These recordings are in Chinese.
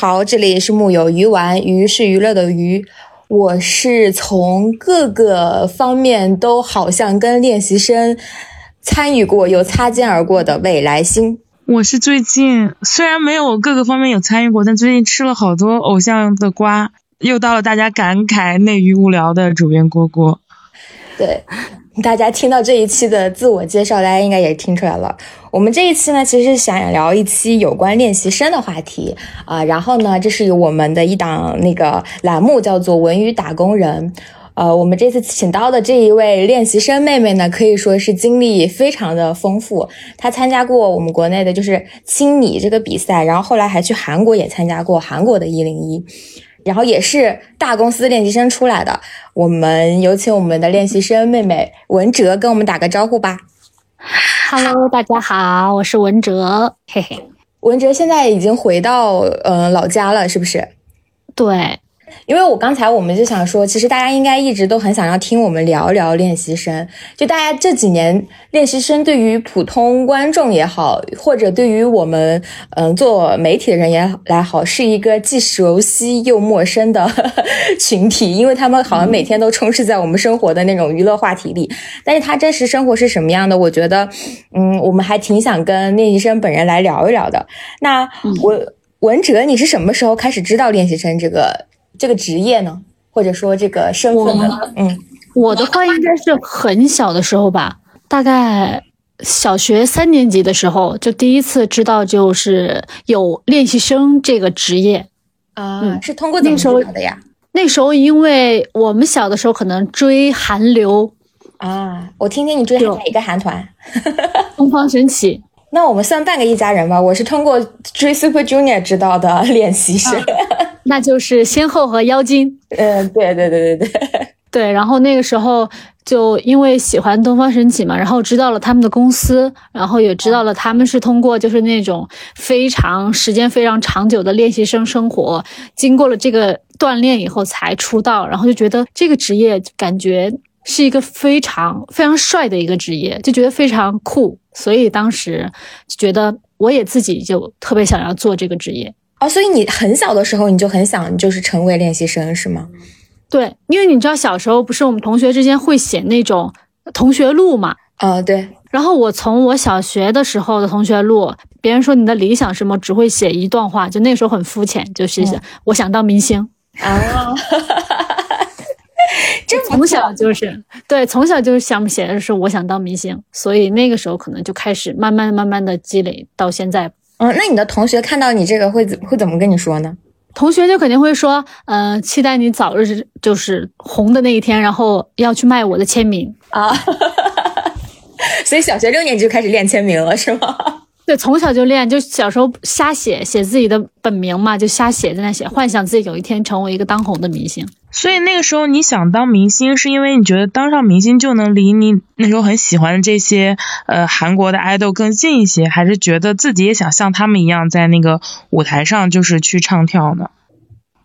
好，这里是木有鱼丸，鱼是娱乐的鱼。我是从各个方面都好像跟练习生参与过又擦肩而过的未来星。我是最近虽然没有各个方面有参与过，但最近吃了好多偶像的瓜，又到了大家感慨内娱无聊的主编郭郭。对。大家听到这一期的自我介绍，大家应该也听出来了。我们这一期呢，其实想聊一期有关练习生的话题啊。然后呢，这是我们的一档那个栏目，叫做“文娱打工人”。呃，我们这次请到的这一位练习生妹妹呢，可以说是经历非常的丰富。她参加过我们国内的就是青你这个比赛，然后后来还去韩国也参加过韩国的一零一。然后也是大公司练习生出来的，我们有请我们的练习生妹妹文哲跟我们打个招呼吧。Hello，大家好，我是文哲，嘿嘿。文哲现在已经回到呃老家了，是不是？对。因为我刚才我们就想说，其实大家应该一直都很想要听我们聊聊练习生。就大家这几年练习生对于普通观众也好，或者对于我们嗯做媒体的人也来好，是一个既熟悉又陌生的 群体，因为他们好像每天都充斥在我们生活的那种娱乐话题里。但是他真实生活是什么样的？我觉得，嗯，我们还挺想跟练习生本人来聊一聊的。那我文哲，你是什么时候开始知道练习生这个？这个职业呢，或者说这个身份呢？嗯，我的话应该是很小的时候吧，大概小学三年级的时候就第一次知道，就是有练习生这个职业啊。是通过那时候的呀？那时候因为我们小的时候可能追韩流啊，我听听你追哪个韩团？东方神起。那我们算半个一家人吧。我是通过追 Super Junior 知道的练习生。那就是仙后和妖精，嗯，对对对对对 对。然后那个时候就因为喜欢东方神起嘛，然后知道了他们的公司，然后也知道了他们是通过就是那种非常时间非常长久的练习生生活，经过了这个锻炼以后才出道，然后就觉得这个职业感觉是一个非常非常帅的一个职业，就觉得非常酷，所以当时觉得我也自己就特别想要做这个职业。哦，所以你很小的时候你就很想就是成为练习生是吗？对，因为你知道小时候不是我们同学之间会写那种同学录嘛？啊，对。然后我从我小学的时候的同学录，别人说你的理想什么，只会写一段话，就那时候很肤浅，就是我想当明星啊。这从小就是对，从小就是想写的是我想当明星，所以那个时候可能就开始慢慢慢慢的积累到现在。嗯，那你的同学看到你这个会怎会怎么跟你说呢？同学就肯定会说，嗯，期待你早日就是红的那一天，然后要去卖我的签名啊。所以小学六年级就开始练签名了，是吗？对，从小就练，就小时候瞎写写自己的本名嘛，就瞎写在那写，幻想自己有一天成为一个当红的明星。所以那个时候你想当明星，是因为你觉得当上明星就能离你那时候很喜欢的这些呃韩国的 idol 更近一些，还是觉得自己也想像他们一样在那个舞台上就是去唱跳呢？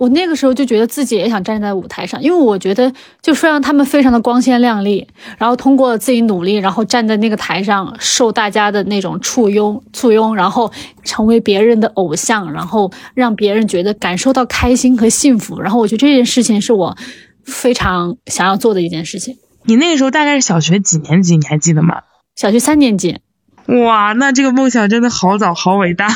我那个时候就觉得自己也想站在舞台上，因为我觉得就是让他们非常的光鲜亮丽，然后通过自己努力，然后站在那个台上受大家的那种簇拥簇拥，然后成为别人的偶像，然后让别人觉得感受到开心和幸福。然后我觉得这件事情是我非常想要做的一件事情。你那个时候大概是小学几年级？你还记得吗？小学三年级。哇，那这个梦想真的好早，好伟大。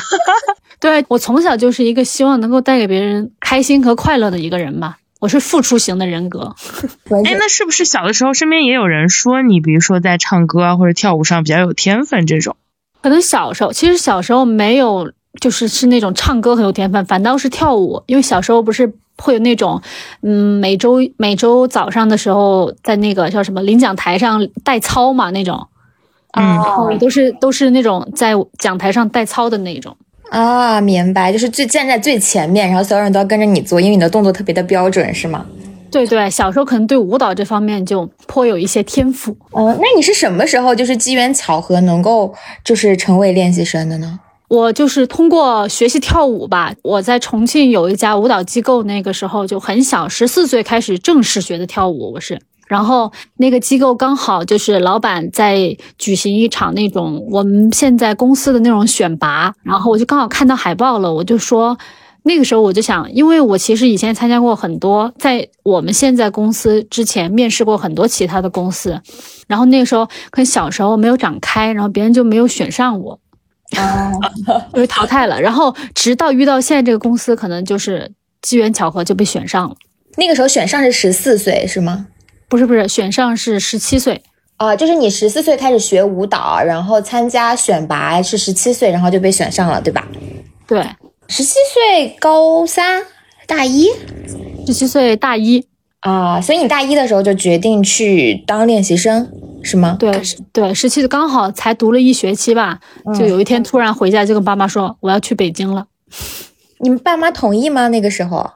对我从小就是一个希望能够带给别人开心和快乐的一个人吧，我是付出型的人格。哎，那是不是小的时候身边也有人说你，比如说在唱歌啊或者跳舞上比较有天分这种？可能小时候，其实小时候没有，就是是那种唱歌很有天分，反倒是跳舞，因为小时候不是会有那种，嗯，每周每周早上的时候在那个叫什么领奖台上带操嘛那种，嗯，都是都是那种在讲台上带操的那种。啊，明白，就是最站在最前面，然后所有人都要跟着你做，因为你的动作特别的标准，是吗？对对，小时候可能对舞蹈这方面就颇有一些天赋。哦，那你是什么时候就是机缘巧合能够就是成为练习生的呢？我就是通过学习跳舞吧。我在重庆有一家舞蹈机构，那个时候就很小，十四岁开始正式学的跳舞。我是。然后那个机构刚好就是老板在举行一场那种我们现在公司的那种选拔，然后我就刚好看到海报了，我就说，那个时候我就想，因为我其实以前参加过很多，在我们现在公司之前面试过很多其他的公司，然后那个时候可能小时候没有长开，然后别人就没有选上我，啊，就被淘汰了。然后直到遇到现在这个公司，可能就是机缘巧合就被选上了。那个时候选上是十四岁是吗？不是不是，选上是十七岁，啊，就是你十四岁开始学舞蹈，然后参加选拔是十七岁，然后就被选上了，对吧？对，十七岁高三大一十七岁大一，啊，所以你大一的时候就决定去当练习生是吗？对对，十七岁刚好才读了一学期吧，就有一天突然回家就跟爸妈说我要去北京了。你们爸妈同意吗？那个时候？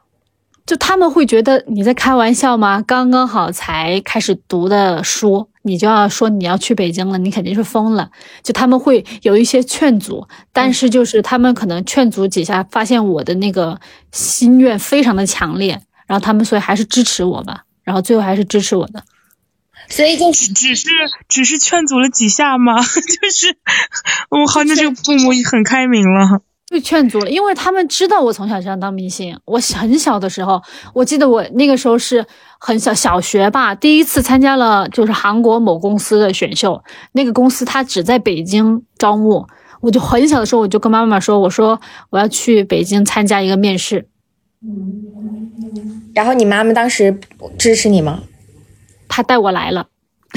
就他们会觉得你在开玩笑吗？刚刚好才开始读的书，你就要说你要去北京了，你肯定是疯了。就他们会有一些劝阻，但是就是他们可能劝阻几下，发现我的那个心愿非常的强烈，然后他们所以还是支持我吧，然后最后还是支持我的。所以就只只是只是劝阻了几下吗？就是我好像这个父母很开明了。被劝阻了，因为他们知道我从小就想当明星。我很小的时候，我记得我那个时候是很小，小学吧，第一次参加了就是韩国某公司的选秀。那个公司它只在北京招募，我就很小的时候我就跟妈妈说，我说我要去北京参加一个面试。然后你妈妈当时支持你吗？她带我来了，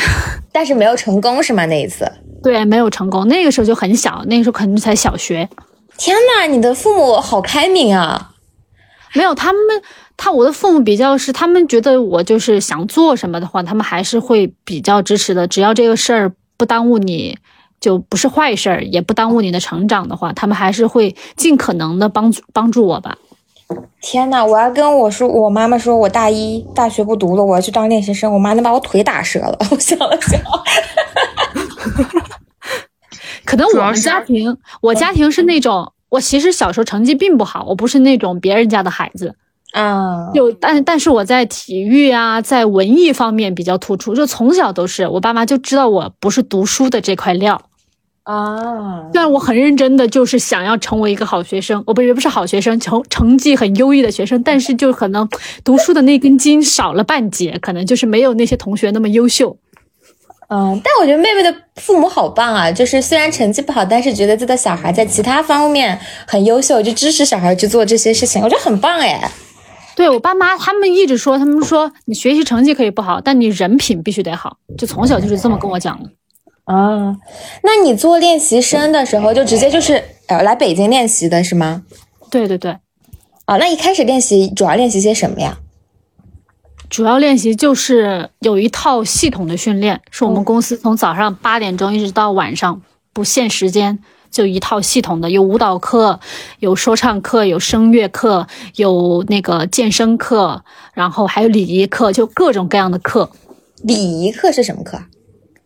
但是没有成功是吗？那一次？对，没有成功。那个时候就很小，那个时候可能才小学。天呐，你的父母好开明啊！没有，他们他我的父母比较是，他们觉得我就是想做什么的话，他们还是会比较支持的。只要这个事儿不耽误你，就不是坏事儿，也不耽误你的成长的话，他们还是会尽可能的帮助帮助我吧。天呐，我要跟我说，我妈妈说我大一大学不读了，我要去当练习生，我妈能把我腿打折了。我想了想。可能我们家庭，我家庭是那种，我其实小时候成绩并不好，我不是那种别人家的孩子，嗯，就但但是我在体育啊，在文艺方面比较突出，就从小都是，我爸妈就知道我不是读书的这块料，啊，虽然我很认真的就是想要成为一个好学生，我不也不是好学生，成成绩很优异的学生，但是就可能读书的那根筋少了半截，可能就是没有那些同学那么优秀。嗯，但我觉得妹妹的父母好棒啊！就是虽然成绩不好，但是觉得自己的小孩在其他方面很优秀，就支持小孩去做这些事情，我觉得很棒哎。对我爸妈，他们一直说，他们说你学习成绩可以不好，但你人品必须得好，就从小就是这么跟我讲的。啊，那你做练习生的时候，就直接就是呃来北京练习的是吗？对对对。啊，那一开始练习主要练习些什么呀？主要练习就是有一套系统的训练，是我们公司从早上八点钟一直到晚上不限时间，就一套系统的，有舞蹈课，有说唱课，有声乐课，有那个健身课，然后还有礼仪课，就各种各样的课。礼仪课是什么课？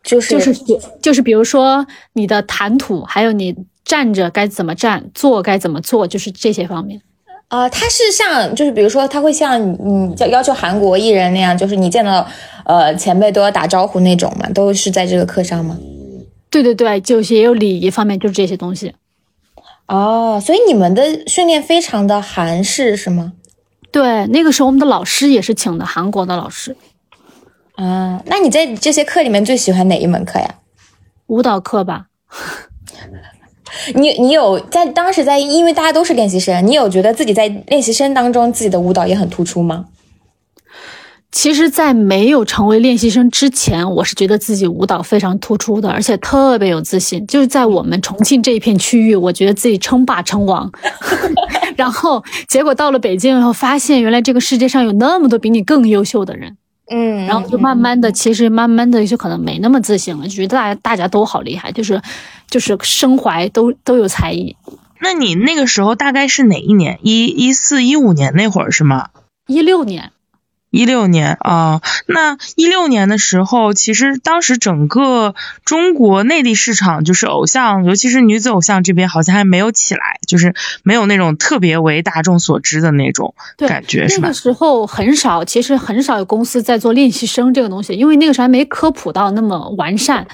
就是就是就是比如说你的谈吐，还有你站着该怎么站，坐该怎么坐，就是这些方面。啊，他是像，就是比如说，他会像你要要求韩国艺人那样，就是你见到呃前辈都要打招呼那种嘛，都是在这个课上吗？对对对，就是也有礼仪方面，就是这些东西。哦，所以你们的训练非常的韩式是吗？对，那个时候我们的老师也是请的韩国的老师。啊，那你在这些课里面最喜欢哪一门课呀？舞蹈课吧。你你有在当时在，因为大家都是练习生，你有觉得自己在练习生当中自己的舞蹈也很突出吗？其实，在没有成为练习生之前，我是觉得自己舞蹈非常突出的，而且特别有自信。就是在我们重庆这一片区域，我觉得自己称霸称王。然后，结果到了北京以后，发现原来这个世界上有那么多比你更优秀的人。嗯，然后就慢慢的，其实慢慢的就可能没那么自信了，就觉得大家大家都好厉害，就是就是身怀都都有才艺。那你那个时候大概是哪一年？一一四一五年那会儿是吗？一六年。一六年啊，那一六年的时候，其实当时整个中国内地市场就是偶像，尤其是女子偶像这边好像还没有起来，就是没有那种特别为大众所知的那种感觉，是吧？那个时候很少，其实很少有公司在做练习生这个东西，因为那个时候还没科普到那么完善。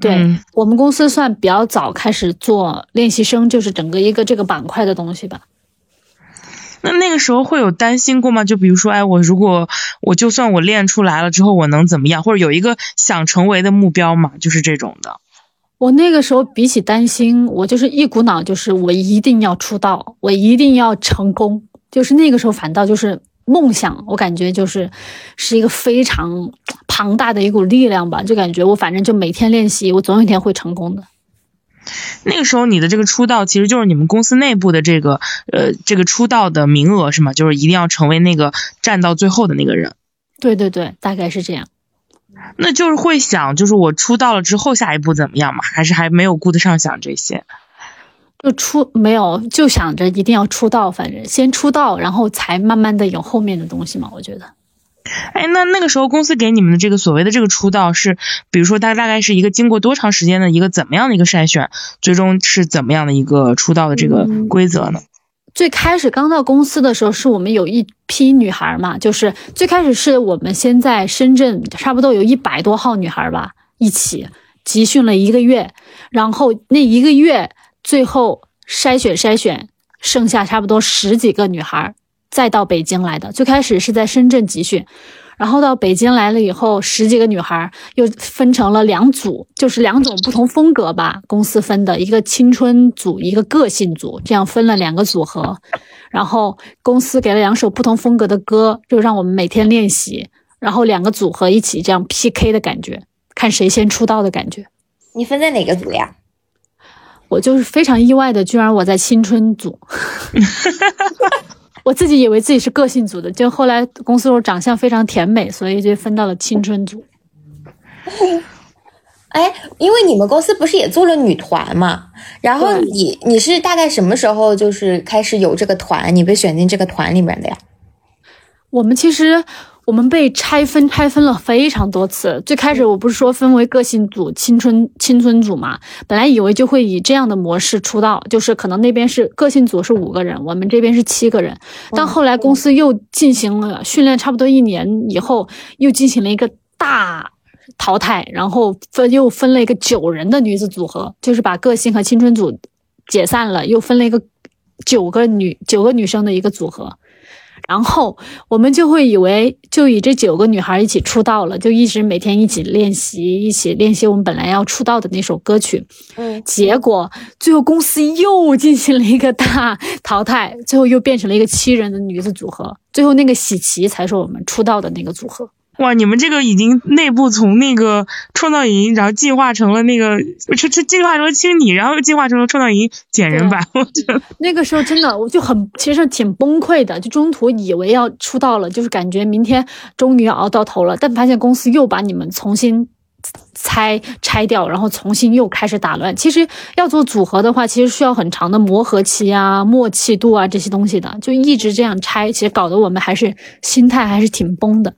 对我们公司算比较早开始做练习生，就是整个一个这个板块的东西吧。那那个时候会有担心过吗？就比如说，哎，我如果我就算我练出来了之后，我能怎么样？或者有一个想成为的目标嘛？就是这种的。我那个时候比起担心，我就是一股脑，就是我一定要出道，我一定要成功。就是那个时候反倒就是梦想，我感觉就是是一个非常庞大的一股力量吧。就感觉我反正就每天练习，我总有一天会成功的。那个时候你的这个出道其实就是你们公司内部的这个呃这个出道的名额是吗？就是一定要成为那个站到最后的那个人。对对对，大概是这样。那就是会想，就是我出道了之后下一步怎么样嘛？还是还没有顾得上想这些？就出没有就想着一定要出道，反正先出道，然后才慢慢的有后面的东西嘛。我觉得。哎，那那个时候公司给你们的这个所谓的这个出道是，比如说大大概是一个经过多长时间的一个怎么样的一个筛选，最终是怎么样的一个出道的这个规则呢？最开始刚到公司的时候，是我们有一批女孩嘛，就是最开始是我们先在深圳，差不多有一百多号女孩吧，一起集训了一个月，然后那一个月最后筛选筛选，剩下差不多十几个女孩。再到北京来的，最开始是在深圳集训，然后到北京来了以后，十几个女孩又分成了两组，就是两种不同风格吧，公司分的一个青春组，一个个性组，这样分了两个组合，然后公司给了两首不同风格的歌，就让我们每天练习，然后两个组合一起这样 PK 的感觉，看谁先出道的感觉。你分在哪个组呀？我就是非常意外的，居然我在青春组。我自己以为自己是个性组的，就后来公司说长相非常甜美，所以就分到了青春组。哎，因为你们公司不是也做了女团嘛？然后你你是大概什么时候就是开始有这个团？你被选进这个团里面的呀？我们其实。我们被拆分拆分了非常多次。最开始我不是说分为个性组、青春青春组嘛？本来以为就会以这样的模式出道，就是可能那边是个性组是五个人，我们这边是七个人。但后来公司又进行了训练，差不多一年以后，又进行了一个大淘汰，然后分又分了一个九人的女子组合，就是把个性和青春组解散了，又分了一个九个女九个女生的一个组合。然后我们就会以为，就以这九个女孩一起出道了，就一直每天一起练习，一起练习我们本来要出道的那首歌曲。嗯，结果最后公司又进行了一个大淘汰，最后又变成了一个七人的女子组合，最后那个喜琪才是我们出道的那个组合。哇，你们这个已经内部从那个创造营，然后进化成了那个，就就进化成了青你，然后又进化成了创造营减人版。我觉得那个时候真的我就很，其实挺崩溃的。就中途以为要出道了，就是感觉明天终于要熬到头了，但发现公司又把你们重新拆拆掉，然后重新又开始打乱。其实要做组合的话，其实需要很长的磨合期啊、默契度啊这些东西的。就一直这样拆，其实搞得我们还是心态还是挺崩的。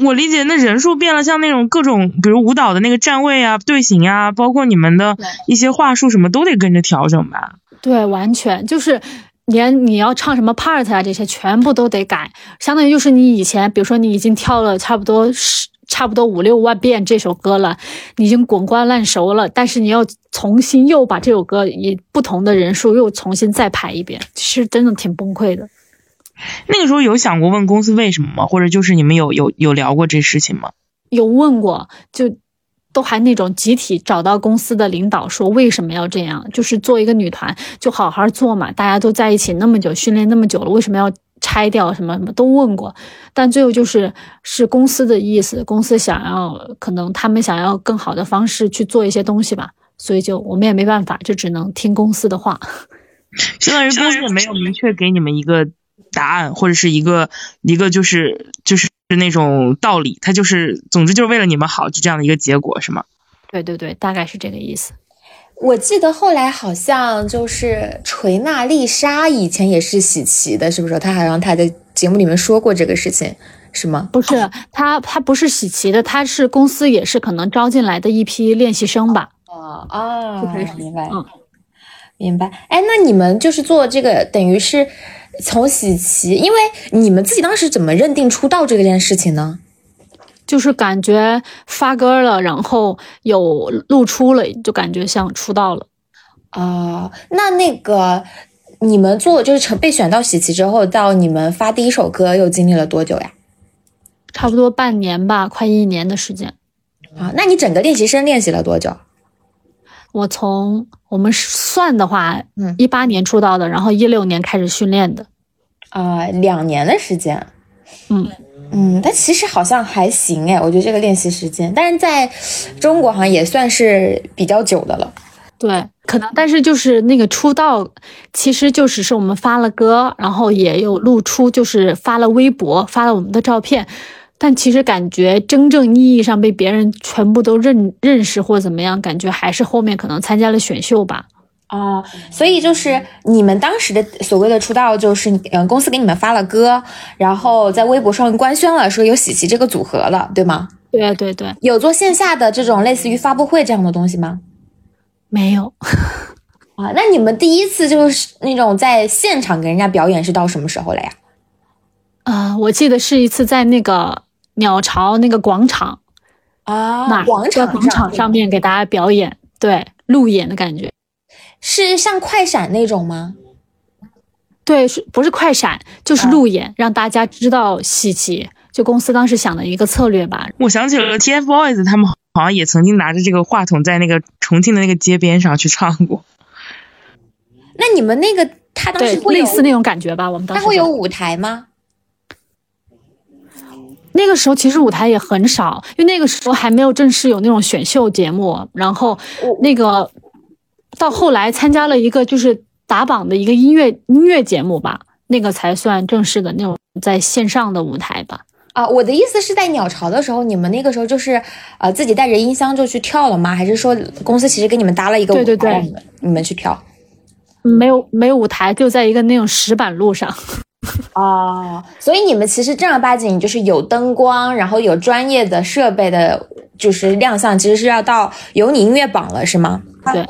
我理解，那人数变了，像那种各种，比如舞蹈的那个站位啊、队形啊，包括你们的一些话术，什么都得跟着调整吧？对，完全就是连你要唱什么 part 啊，这些全部都得改。相当于就是你以前，比如说你已经跳了差不多十、差不多五六万遍这首歌了，你已经滚瓜烂熟了，但是你要重新又把这首歌以不同的人数又重新再排一遍，其实真的挺崩溃的。那个时候有想过问公司为什么吗？或者就是你们有有有聊过这事情吗？有问过，就都还那种集体找到公司的领导说为什么要这样？就是做一个女团就好好做嘛，大家都在一起那么久，训练那么久了，为什么要拆掉？什么什么都问过，但最后就是是公司的意思，公司想要可能他们想要更好的方式去做一些东西吧，所以就我们也没办法，就只能听公司的话。相当于公司也没有明确给你们一个。答案或者是一个一个就是就是那种道理，他就是总之就是为了你们好，就这样的一个结果是吗？对对对，大概是这个意思。我记得后来好像就是锤娜丽莎以前也是喜奇的，是不是？她好像她在节目里面说过这个事情，是吗？不是，她她不是喜奇的，她是公司也是可能招进来的一批练习生吧？哦哦，明白，嗯，明白。哎，那你们就是做这个，等于是。从喜琪，因为你们自己当时怎么认定出道这件事情呢？就是感觉发歌了，然后有露出了，就感觉像出道了。哦，那那个你们做就是成被选到喜奇之后，到你们发第一首歌又经历了多久呀？差不多半年吧，快一年的时间。啊，那你整个练习生练习了多久？我从我们算的话，嗯一八年出道的，然后一六年开始训练的。啊、两年的时间。嗯，嗯，但其实好像还行哎，我觉得这个练习时间，但是在中国好像也算是比较久的了。对，可能，但是就是那个出道，其实就只是我们发了歌，然后也有露出，就是发了微博，发了我们的照片，但其实感觉真正意义上被别人全部都认认识或怎么样，感觉还是后面可能参加了选秀吧。啊、所以就是你们当时的所谓的出道，就是嗯，公司给你们发了歌，然后在微博上官宣了说有喜琪这个组合了，对吗？对对对，有做线下的这种类似于发布会这样的东西吗？没有，啊，那你们第一次就是那种在现场给人家表演是到什么时候了呀？啊、我记得是一次在那个鸟巢那个广场啊那儿，广场在广场上面给大家表演，对，路演的感觉。是像快闪那种吗？对，是不是快闪就是路演，让大家知道喜奇。就公司当时想的一个策略吧。我想起了 TFBOYS，他们好像也曾经拿着这个话筒在那个重庆的那个街边上去唱过。那你们那个他当时，会有类似那种感觉吧。我们当时就会有舞台吗？那个时候其实舞台也很少，因为那个时候还没有正式有那种选秀节目。然后那个到后来参加了一个就是打榜的一个音乐音乐节目吧，那个才算正式的那种在线上的舞台吧。啊，我的意思是在鸟巢的时候，你们那个时候就是呃自己带着音箱就去跳了吗？还是说公司其实给你们搭了一个舞台，对对对你们你们去跳？没有没有舞台，就在一个那种石板路上。哦，所以你们其实正儿八经就是有灯光，然后有专业的设备的，就是亮相，其实是要到有你音乐榜了，是吗？对，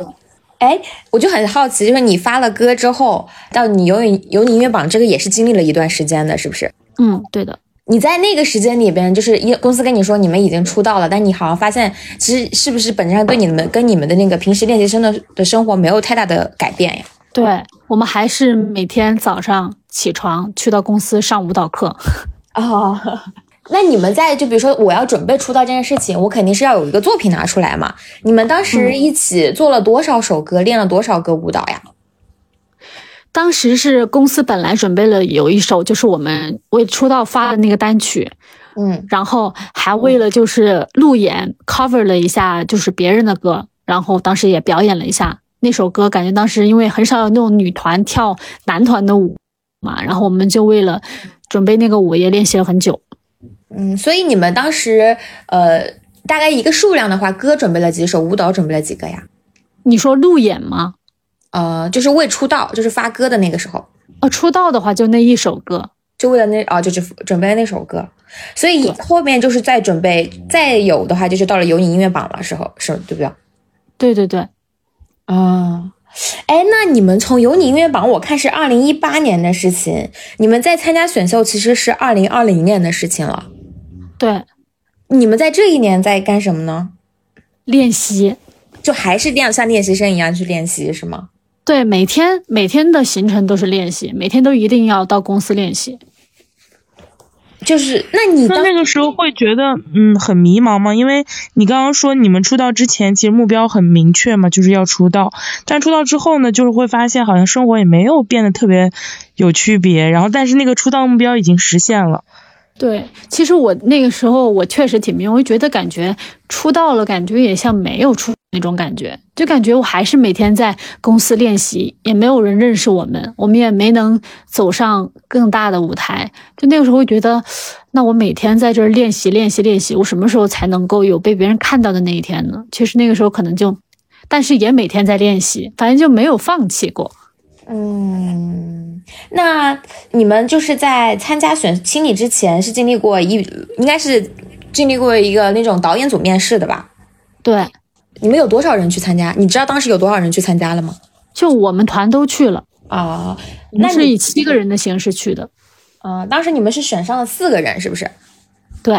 哎，我就很好奇，就是你发了歌之后，到你有你有你音乐榜，这个也是经历了一段时间的，是不是？嗯，对的。你在那个时间里边，就是一公司跟你说你们已经出道了，但你好像发现，其实是不是本质上对你们跟你们的那个平时练习生的的生活没有太大的改变呀？对我们还是每天早上起床去到公司上舞蹈课。哦，那你们在就比如说我要准备出道这件事情，我肯定是要有一个作品拿出来嘛。你们当时一起做了多少首歌，练了多少个舞蹈呀？当时是公司本来准备了有一首，就是我们为出道发的那个单曲，嗯，然后还为了就是路演 cover 了一下就是别人的歌，然后当时也表演了一下那首歌。感觉当时因为很少有那种女团跳男团的舞嘛，然后我们就为了准备那个舞也练习了很久。嗯，所以你们当时呃，大概一个数量的话，歌准备了几首，舞蹈准备了几个呀？你说路演吗？呃，就是未出道，就是发歌的那个时候，哦，出道的话就那一首歌。就为了那啊，就是准备了那首歌，所以后面就是再准备，再有的话就是到了有你音乐榜的时候，是对不对？对对对，啊，哎，那你们从有你音乐榜，我看是二零一八年的事情，你们在参加选秀其实是二零二零年的事情了。对，你们在这一年在干什么呢？练习。就还是练像练习生一样去练习是吗？对，每天每天的行程都是练习，每天都一定要到公司练习。就是那你那那个时候会觉得嗯很迷茫吗？因为你刚刚说你们出道之前其实目标很明确嘛，就是要出道，但出道之后呢，就是会发现好像生活也没有变得特别有区别，然后但是那个出道目标已经实现了。对，其实我那个时候我确实挺迷茫，我觉得感觉出道了，感觉也像没有出那种感觉，就感觉我还是每天在公司练习，也没有人认识我们，我们也没能走上更大的舞台。就那个时候觉得，那我每天在这儿练习练习练习，我什么时候才能够有被别人看到的那一天呢？其实那个时候可能就，但是也每天在练习，反正就没有放弃过。嗯，那你们就是在参加选青你之前是经历过一，应该是经历过一个那种导演组面试的吧？对，你们有多少人去参加？你知道当时有多少人去参加了吗？就我们团都去了，啊、我们是以七个人的形式去的。啊、当时你们是选上了四个人，是不是？对，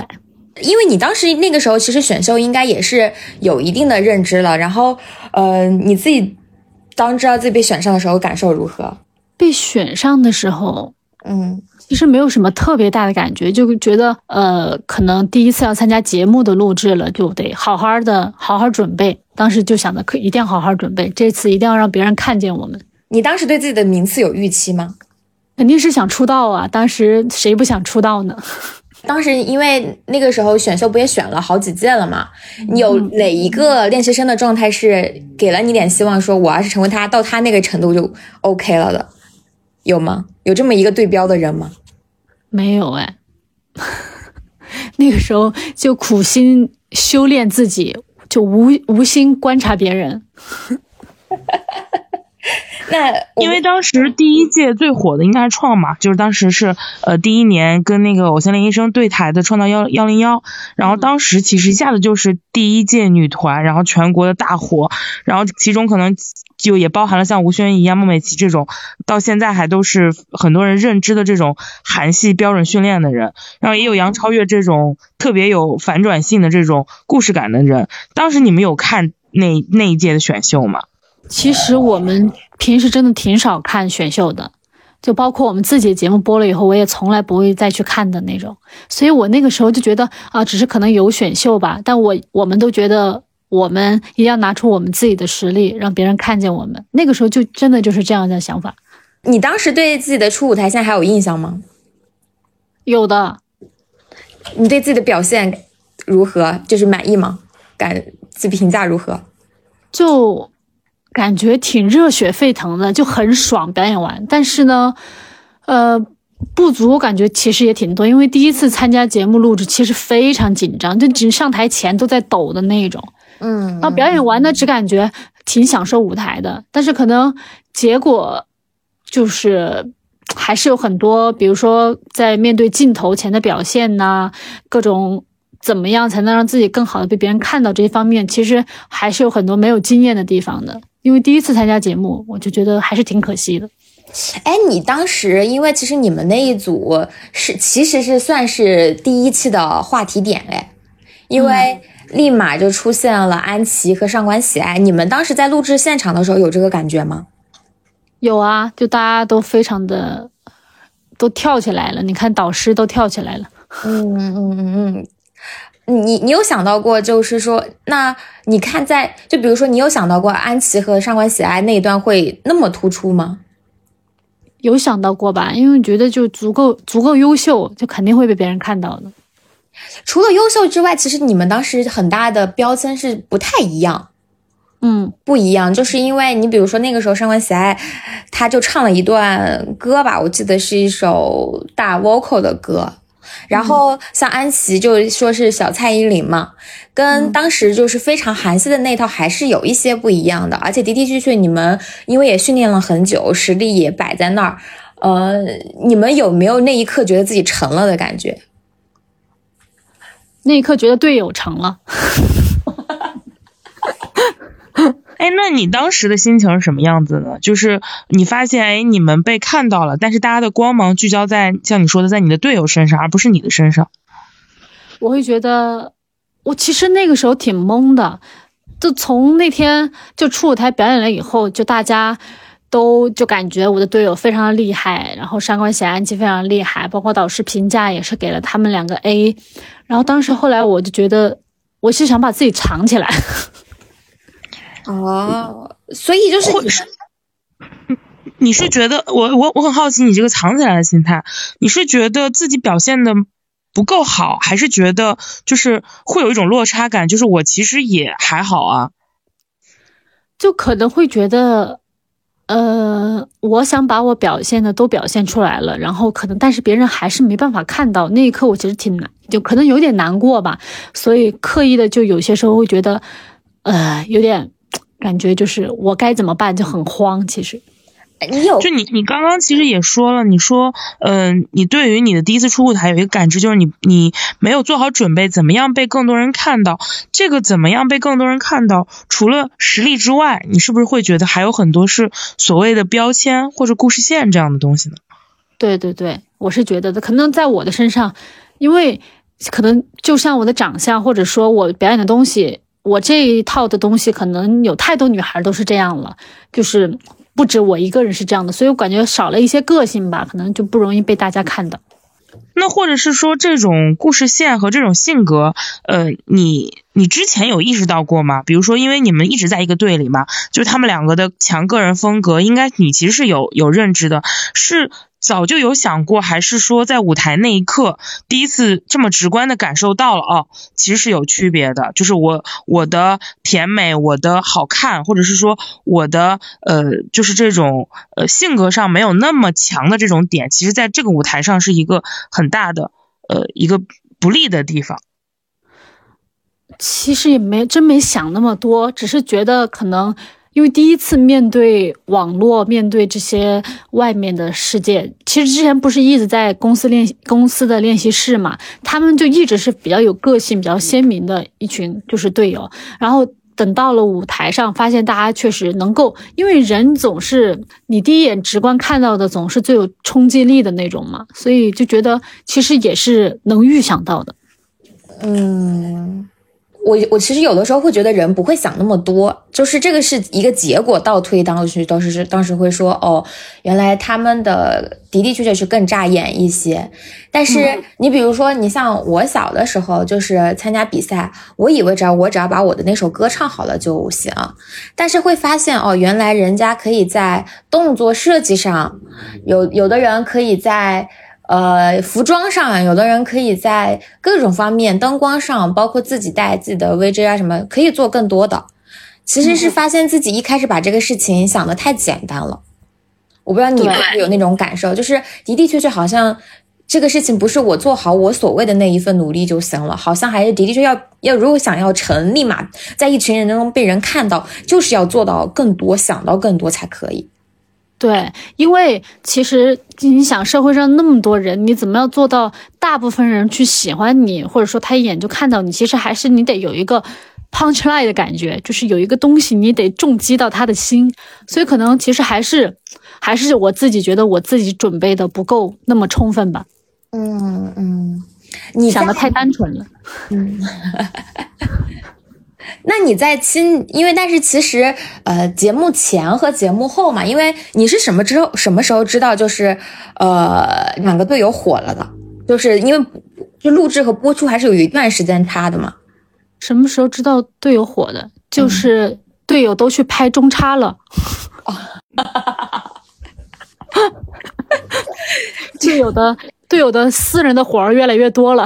因为你当时那个时候其实选秀应该也是有一定的认知了，然后呃，你自己当知道自己被选上的时候感受如何？被选上的时候，嗯其实没有什么特别大的感觉，就觉得呃，可能第一次要参加节目的录制了，就得好好的好好准备。当时就想着，可一定要好好准备，这次一定要让别人看见我们。你当时对自己的名次有预期吗？肯定是想出道啊！当时谁不想出道呢？当时因为那个时候选秀不也选了好几届了嘛，有哪一个练习生的状态是给了你点希望，说我要是成为他到他那个程度就 OK 了的，有吗？有这么一个对标的人吗？没有哎，那个时候就苦心修炼自己，就无无心观察别人。那因为当时第一届最火的应该是创嘛，就是当时是呃第一年跟那个偶像练习生对台的创造幺幺零幺，然后当时其实一下子就是第一届女团，然后全国的大火，然后其中可能就也包含了像吴宣仪啊、孟美岐这种到现在还都是很多人认知的这种韩系标准训练的人，然后也有杨超越这种特别有反转性的这种故事感的人。当时你们有看那那一届的选秀吗？其实我们平时真的挺少看选秀的，就包括我们自己的节目播了以后，我也从来不会再去看的那种。所以我那个时候就觉得啊，只是可能有选秀吧，但我我们都觉得我们一定要拿出我们自己的实力，让别人看见我们。那个时候就真的就是这样的想法。你当时对自己的初舞台现在还有印象吗？有的，你对自己的表现如何？就是满意吗？感自己评价如何？就感觉挺热血沸腾的，就很爽，表演完。但是呢，呃，不足我感觉其实也挺多，因为第一次参加节目录制，其实非常紧张，就只上台前都在抖的那种。嗯然后表演完呢，只感觉挺享受舞台的，但是可能结果就是还是有很多，比如说在面对镜头前的表现呐、各种怎么样才能让自己更好的被别人看到这一方面，其实还是有很多没有经验的地方的。因为第一次参加节目，我就觉得还是挺可惜的。哎，你当时因为其实你们那一组是其实是算是第一期的话题点嘞，因为立马就出现了安琪和上官喜爱。你们当时在录制现场的时候有这个感觉吗？有啊，就大家都非常的都跳起来了，你看导师都跳起来了。嗯嗯嗯嗯，你你有想到过，就是说，那你看在就比如说，你有想到过安琪和上官喜爱那一段会那么突出吗？有想到过吧？因为觉得就足够足够优秀，就肯定会被别人看到的。除了优秀之外，其实你们当时很大的标签是不太一样。嗯，不一样，就是因为你比如说那个时候上官喜爱，他就唱了一段歌吧，我记得是一首大 vocal 的歌。然后像安琪就说是小蔡依林嘛，跟当时就是非常韩系的那套还是有一些不一样的，而且的的确确你们因为也训练了很久，实力也摆在那儿，呃，你们有没有那一刻觉得自己成了的感觉？那一刻觉得队友成了。哎，那你当时的心情是什么样子呢？就是你发现，哎，你们被看到了，但是大家的光芒聚焦在像你说的，在你的队友身上，而不是你的身上。我会觉得，我其实那个时候挺懵的。就从那天就出舞台表演了以后，就大家都就感觉我的队友非常的厉害，然后上官喜安琪非常厉害，包括导师评价也是给了他们两个 A。然后当时后来我就觉得，我是想把自己藏起来。哦，所以就是你是，你是觉得我我我很好奇你这个藏起来的心态，你是觉得自己表现的不够好，还是觉得就是会有一种落差感，就是我其实也还好啊？就可能会觉得，呃，我想把我表现的都表现出来了，然后可能但是别人还是没办法看到。那一刻我其实挺难，就可能有点难过吧，所以刻意的就有些时候会觉得，呃，有点感觉就是我该怎么办就很慌。其实你有就你你刚刚其实也说了，你说，嗯、你对于你的第一次出舞台有一个感知，就是你你没有做好准备，怎么样被更多人看到？这个怎么样被更多人看到？除了实力之外，你是不是会觉得还有很多是所谓的标签或者故事线这样的东西呢？对对对，我是觉得的，可能在我的身上，因为可能就像我的长相，或者说我表演的东西，我这一套的东西，可能有太多女孩都是这样了，就是不止我一个人是这样的，所以我感觉少了一些个性吧，可能就不容易被大家看到。那或者是说这种故事线和这种性格，呃，你你之前有意识到过吗？比如说，因为你们一直在一个队里嘛，就是他们两个的强个人风格，应该你其实是有有认知的，是。早就有想过，还是说在舞台那一刻第一次这么直观的感受到了哦，其实是有区别的。就是我我的甜美，我的好看，或者是说我的呃，就是这种呃性格上没有那么强的这种点，其实在这个舞台上是一个很大的呃一个不利的地方。其实也没真没想那么多，只是觉得可能。因为第一次面对网络，面对这些外面的世界，其实之前不是一直在公司练习公司的练习室嘛，他们就一直是比较有个性、比较鲜明的一群就是队友。然后等到了舞台上，发现大家确实能够，因为人总是你第一眼直观看到的总是最有冲击力的那种嘛，所以就觉得其实也是能预想到的。嗯。我我其实有的时候会觉得人不会想那么多，就是这个是一个结果倒推当时当时是当时会说哦，原来他们的的的确确是更扎眼一些。但是你比如说你像我小的时候就是参加比赛，我以为只要我只要把我的那首歌唱好了就行，但是会发现哦，原来人家可以在动作设计上，有有的人可以在。呃，服装上，有的人可以在各种方面，灯光上，包括自己带自己的 VJ 啊什么，可以做更多的。其实是发现自己一开始把这个事情想的太简单了。我不知道你会不会有那种感受，就是的的确确好像这个事情不是我做好我所谓的那一份努力就行了，好像还是的的确要要如果想要成，立马在一群人当中被人看到，就是要做到更多，想到更多才可以。对，因为其实你想，社会上那么多人，你怎么样做到大部分人去喜欢你，或者说他一眼就看到你？其实还是你得有一个 punch line 的感觉，就是有一个东西你得重击到他的心。所以可能其实还是还是我自己觉得我自己准备的不够那么充分吧。嗯嗯，你想的太单纯了。嗯。那你在亲，因为但是其实，呃，节目前和节目后嘛，因为你是什么之后什么时候知道就是，呃，两个队友火了的？就是因为就录制和播出还是有一段时间差的嘛。什么时候知道队友火的？就是队友都去拍中差了。队友的队友的私人的活儿越来越多了。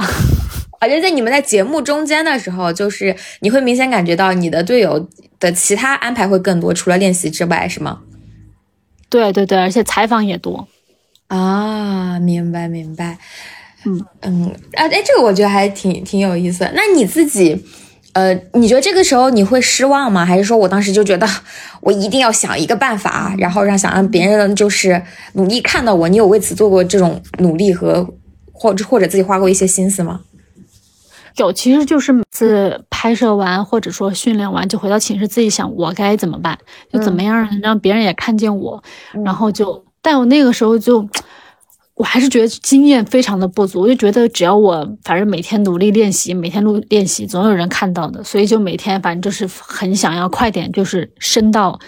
而且在你们在节目中间的时候，就是你会明显感觉到你的队友的其他安排会更多，除了练习之外，是吗？对对对，而且采访也多啊！明白明白，嗯嗯啊哎，这个我觉得还挺挺有意思。那你自己，呃，你觉得这个时候你会失望吗？还是说我当时就觉得我一定要想一个办法，然后让想让别人就是努力看到我？你有为此做过这种努力和或者或者自己花过一些心思吗？有，其实就是每次拍摄完或者说训练完，就回到寝室自己想我该怎么办，就怎么样让让别人也看见我，然后就，但我那个时候就，我还是觉得经验非常的不足，我就觉得只要我反正每天努力练习，每天录练习，总有人看到的，所以就每天反正就是很想要快点，就是升到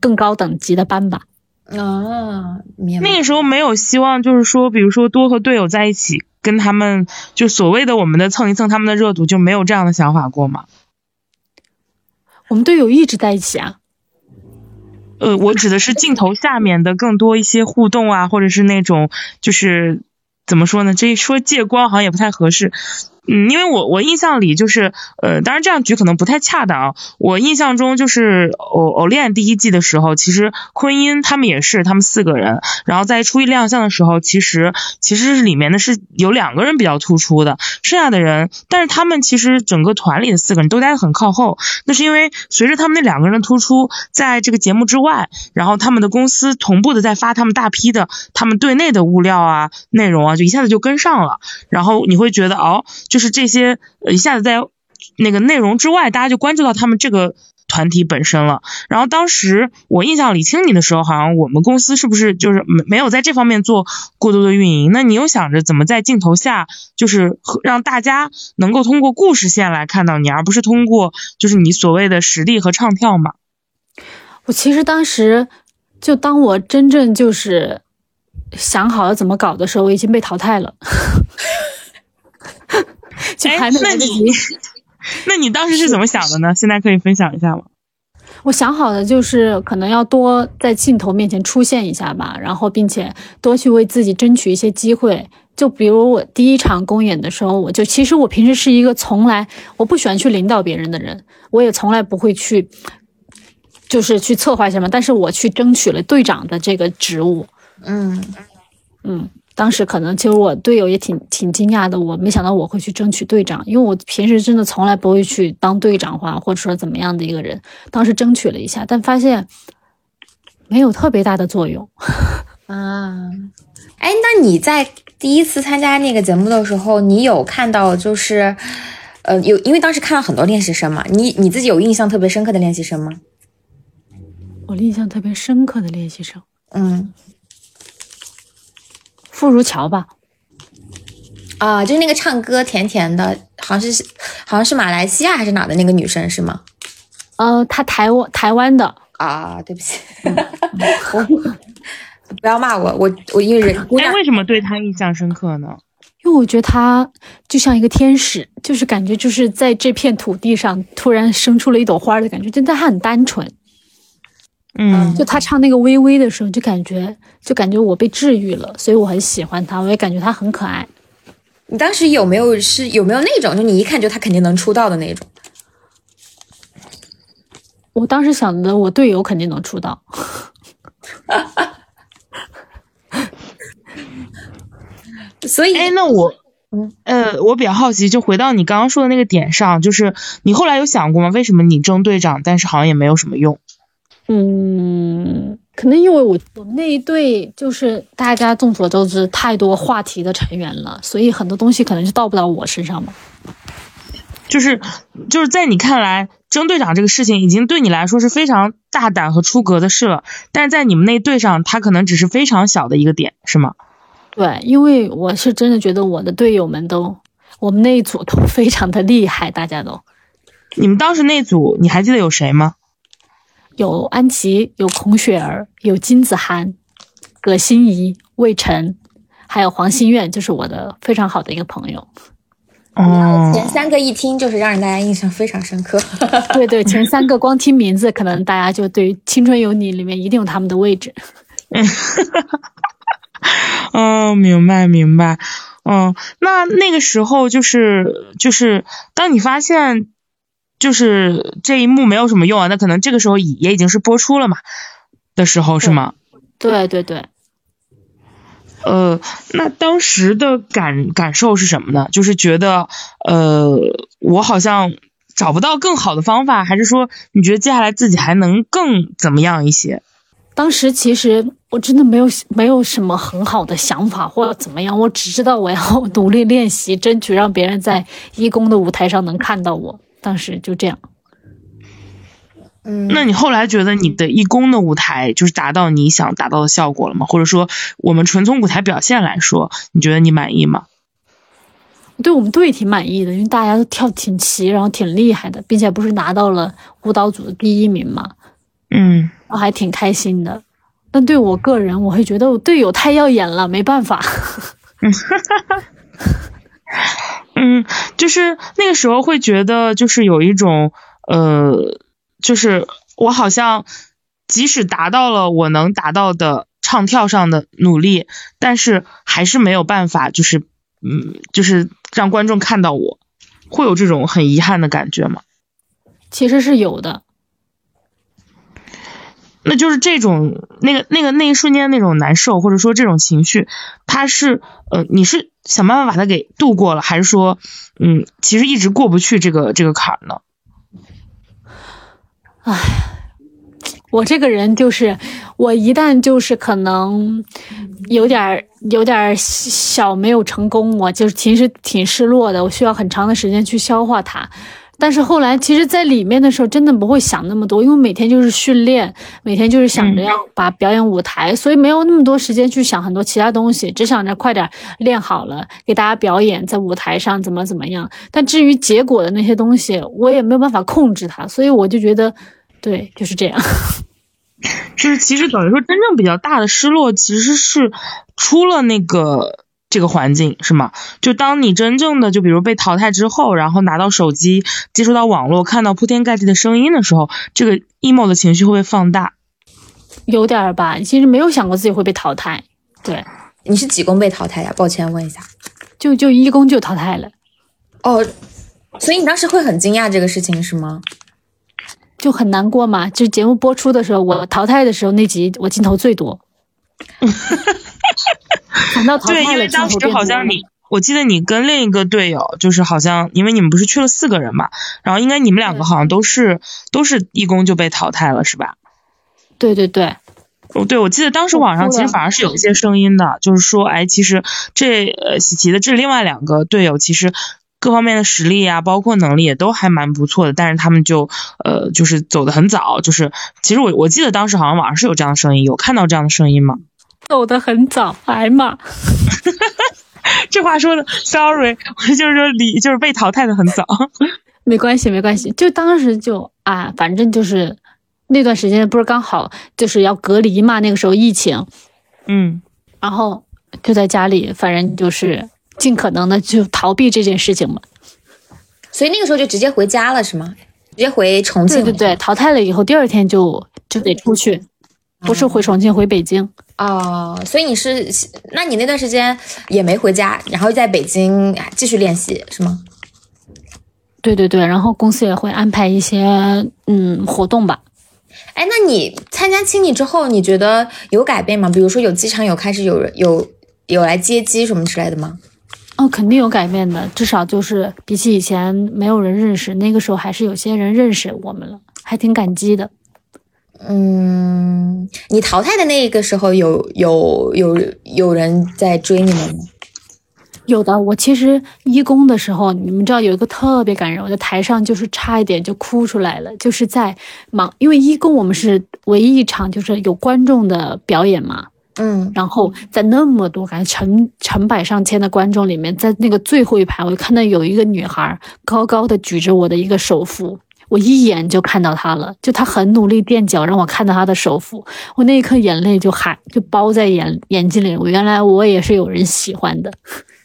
更高等级的班吧。啊，那个时候没有希望，就是说，比如说多和队友在一起。跟他们就所谓的我们的蹭一蹭他们的热度就没有这样的想法过吗？我们队友一直在一起啊。呃，我指的是镜头下面的更多一些互动啊，或者是那种就是怎么说呢？这一说借光好像也不太合适。嗯，因为我我印象里就是，呃，当然这样举可能不太恰当啊。我印象中就是偶偶练第一季的时候，其实昆音他们也是，他们四个人，然后在初一亮相的时候，其实其实是里面的是有两个人比较突出的，剩下的人，但是他们其实整个团里的四个人都待得很靠后，那是因为随着他们那两个人的突出，在这个节目之外，然后他们的公司同步的在发他们大批的他们队内的物料啊、内容啊，就一下子就跟上了，然后你会觉得哦。就是这些一下子在那个内容之外，大家就关注到他们这个团体本身了。然后当时我印象里听你的时候，好像我们公司是不是就是没没有在这方面做过多的运营？那你又想着怎么在镜头下，就是让大家能够通过故事线来看到你，而不是通过就是你所谓的实力和唱跳嘛？我其实当时就当我真正就是想好了怎么搞的时候，我已经被淘汰了。就还没来得及。那你当时是怎么想的呢？现在可以分享一下吗？我想好的就是可能要多在镜头面前出现一下吧，然后并且多去为自己争取一些机会。就比如我第一场公演的时候，我就其实我平时是一个从来我不喜欢去领导别人的人，我也从来不会去，就是去策划什么，但是我去争取了队长的这个职务。嗯嗯，当时可能其实我队友也挺挺惊讶的，我没想到我会去争取队长，因为我平时真的从来不会去当队长话或者说怎么样的一个人。当时争取了一下，但发现没有特别大的作用。啊，哎，那你在第一次参加那个节目的时候，你有看到就是，呃，有因为当时看了很多练习生嘛，你你自己有印象特别深刻的练习生吗？我印象特别深刻的练习生，嗯，傅如乔吧，啊，就是那个唱歌甜甜的，好像是好像是马来西亚还是哪的那个女生是吗？呃，她台湾台湾的，啊，对不起，我不要骂我，我我因为人姑哎，为什么对她印象深刻呢？因为我觉得她就像一个天使，就是感觉就是在这片土地上突然生出了一朵花的感觉，真的她很单纯。嗯，就他唱那个微微的时候，就感觉就感觉我被治愈了，所以我很喜欢他，我也感觉他很可爱。你当时有没有是有没有那种，就你一看就他肯定能出道的那种？我当时想的，我队友肯定能出道。所以，哎，那我嗯，呃，我比较好奇，就回到你刚刚说的那个点上，就是你后来有想过吗？为什么你争队长，但是好像也没有什么用？嗯，可能因为我我们那一队就是大家众所周知太多话题的成员了，所以很多东西可能就到不到我身上吧。就是就是在你看来，争队长这个事情已经对你来说是非常大胆和出格的事了，但是在你们那队上，他可能只是非常小的一个点，是吗？对，因为我是真的觉得我的队友们都，我们那一组都非常的厉害，大家都你们当时那组，你还记得有谁吗？有安琪，有孔雪儿，有金子涵，葛欣怡、魏晨，还有黄心苑，就是我的非常好的一个朋友。哦，前三个一听就是让人大家印象非常深刻。对对，前三个光听名字，可能大家就对《青春有你》里面一定有他们的位置。嗯，明白明白。嗯，那那个时候就是就是，当你发现就是这一幕没有什么用啊，那可能这个时候也也已经是播出了嘛的时候是吗？对对对，呃，那当时的感感受是什么呢？就是觉得呃，我好像找不到更好的方法，还是说你觉得接下来自己还能更怎么样一些？当时其实我真的没有没有什么很好的想法或者怎么样，我只知道我要 努力练习，争取让别人在义工的舞台上能看到我。当时就这样。嗯，那你后来觉得你的义工的舞台就是达到你想达到的效果了吗？或者说，我们纯从舞台表现来说，你觉得你满意吗？对我们队挺满意的，因为大家都跳挺齐，然后挺厉害的，并且不是拿到了舞蹈组的第一名嘛，嗯，然后还挺开心的。但对我个人，我会觉得我队友太耀眼了，没办法。嗯，就是那个时候会觉得，就是有一种呃，就是我好像即使达到了我能达到的唱跳上的努力，但是还是没有办法，就是嗯，就是让观众看到我，会有这种很遗憾的感觉吗？其实是有的，那就是这种那个那个那一瞬间那种难受，或者说这种情绪，它是呃，你是想办法把它给度过了，还是说嗯，其实一直过不去这个这个坎儿呢？我这个人就是，我一旦就是可能有点儿有点儿小没有成功，我就其实挺失落的，我需要很长的时间去消化它。但是后来，其实，在里面的时候，真的不会想那么多，因为每天就是训练，每天就是想着要把表演舞台，所以没有那么多时间去想很多其他东西，只想着快点练好了，给大家表演，在舞台上怎么怎么样。但至于结果的那些东西，我也没有办法控制它，所以我就觉得，对，就是这样。就是其实等于说真正比较大的失落其实是出了那个。这个环境是吗？就当你真正的就比如被淘汰之后，然后拿到手机，接触到网络，看到铺天盖地的声音的时候，这个 emo 的情绪会不会放大？有点吧，其实没有想过自己会被淘汰。对，你是几公被淘汰呀？抱歉问一下，就就一公就淘汰了。哦，所以你当时会很惊讶这个事情是吗？就很难过嘛。就节目播出的时候，我淘汰的时候那集我镜头最多。对，因为当时好像你，我记得你跟另一个队友，就是好像因为你们不是去了四个人嘛，然后应该你们两个好像都是都是义工就被淘汰了，是吧？对对对，哦，对，我记得当时网上其实反而是有一些声音的，就是说，哎，其实这呃喜琪的这另外两个队友其实各方面的实力啊，包括能力也都还蛮不错的，但是他们就呃就是走的很早，就是其实我我记得当时好像网上是有这样的声音，有看到这样的声音吗？走的很早，哎妈，这话说的，sorry，我就是说离就是被淘汰的很早，没关系没关系，就当时就啊，反正就是那段时间不是刚好就是要隔离嘛，那个时候疫情，嗯，然后就在家里，反正就是尽可能的就逃避这件事情嘛，所以那个时候就直接回家了是吗？直接回重庆？对对对，淘汰了以后第二天就就得出去。不是回重庆，回北京哦。所以你是，那你那段时间也没回家，然后在北京继续练习是吗？对对对，然后公司也会安排一些嗯活动吧。哎，那你参加青你之后，你觉得有改变吗？比如说有机场有开始有人有有来接机什么之类的吗？哦，肯定有改变的，至少就是比起以前没有人认识，那个时候还是有些人认识我们了，还挺感激的。嗯，你淘汰的那个时候有有有有人在追你们吗？有的，我其实一公的时候，你们知道有一个特别感人，我在台上就是差一点就哭出来了，就是在忙，因为一公我们是唯一一场就是有观众的表演嘛，嗯，然后在那么多感觉成成百上千的观众里面，在那个最后一排，我看到有一个女孩高高的举着我的一个手幅。我一眼就看到他了，就他很努力垫脚，让我看到他的首付，我那一刻眼泪就含就包在眼眼睛里。我原来我也是有人喜欢的，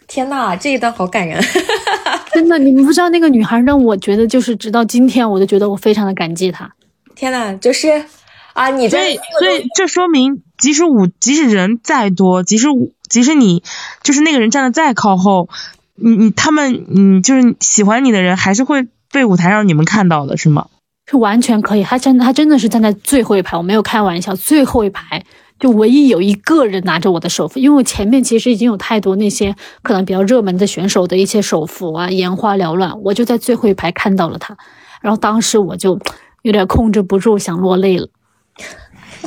天呐，这一段好感人，真的，你们不知道那个女孩让我觉得就是直到今天，我都觉得我非常的感激她。天呐，就是啊，你这所以这说明，即使我即使人再多，即使即使你就是那个人站的再靠后，你你他们嗯就是喜欢你的人还是会。被舞台上你们看到的是吗？是完全可以，他真他真的是站在最后一排，我没有开玩笑，最后一排就唯一有一个人拿着我的手幅，因为我前面其实已经有太多那些可能比较热门的选手的一些手幅啊，眼花缭乱，我就在最后一排看到了他，然后当时我就有点控制不住想落泪了。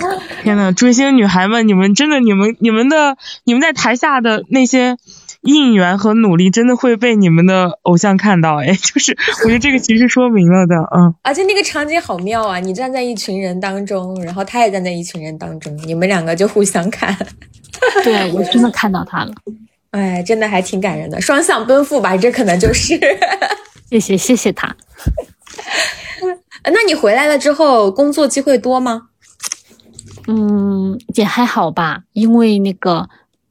天呐，追星女孩们，你们真的，你们你们的你们在台下的那些。应援和努力真的会被你们的偶像看到，哎，就是我觉得这个其实说明了的，嗯。而且那个场景好妙啊！你站在一群人当中，然后他也站在一群人当中，你们两个就互相看。对我真的看到他了，哎，真的还挺感人的，双向奔赴吧，这可能就是。谢谢谢谢他。那你回来了之后，工作机会多吗？嗯，也还好吧，因为那个。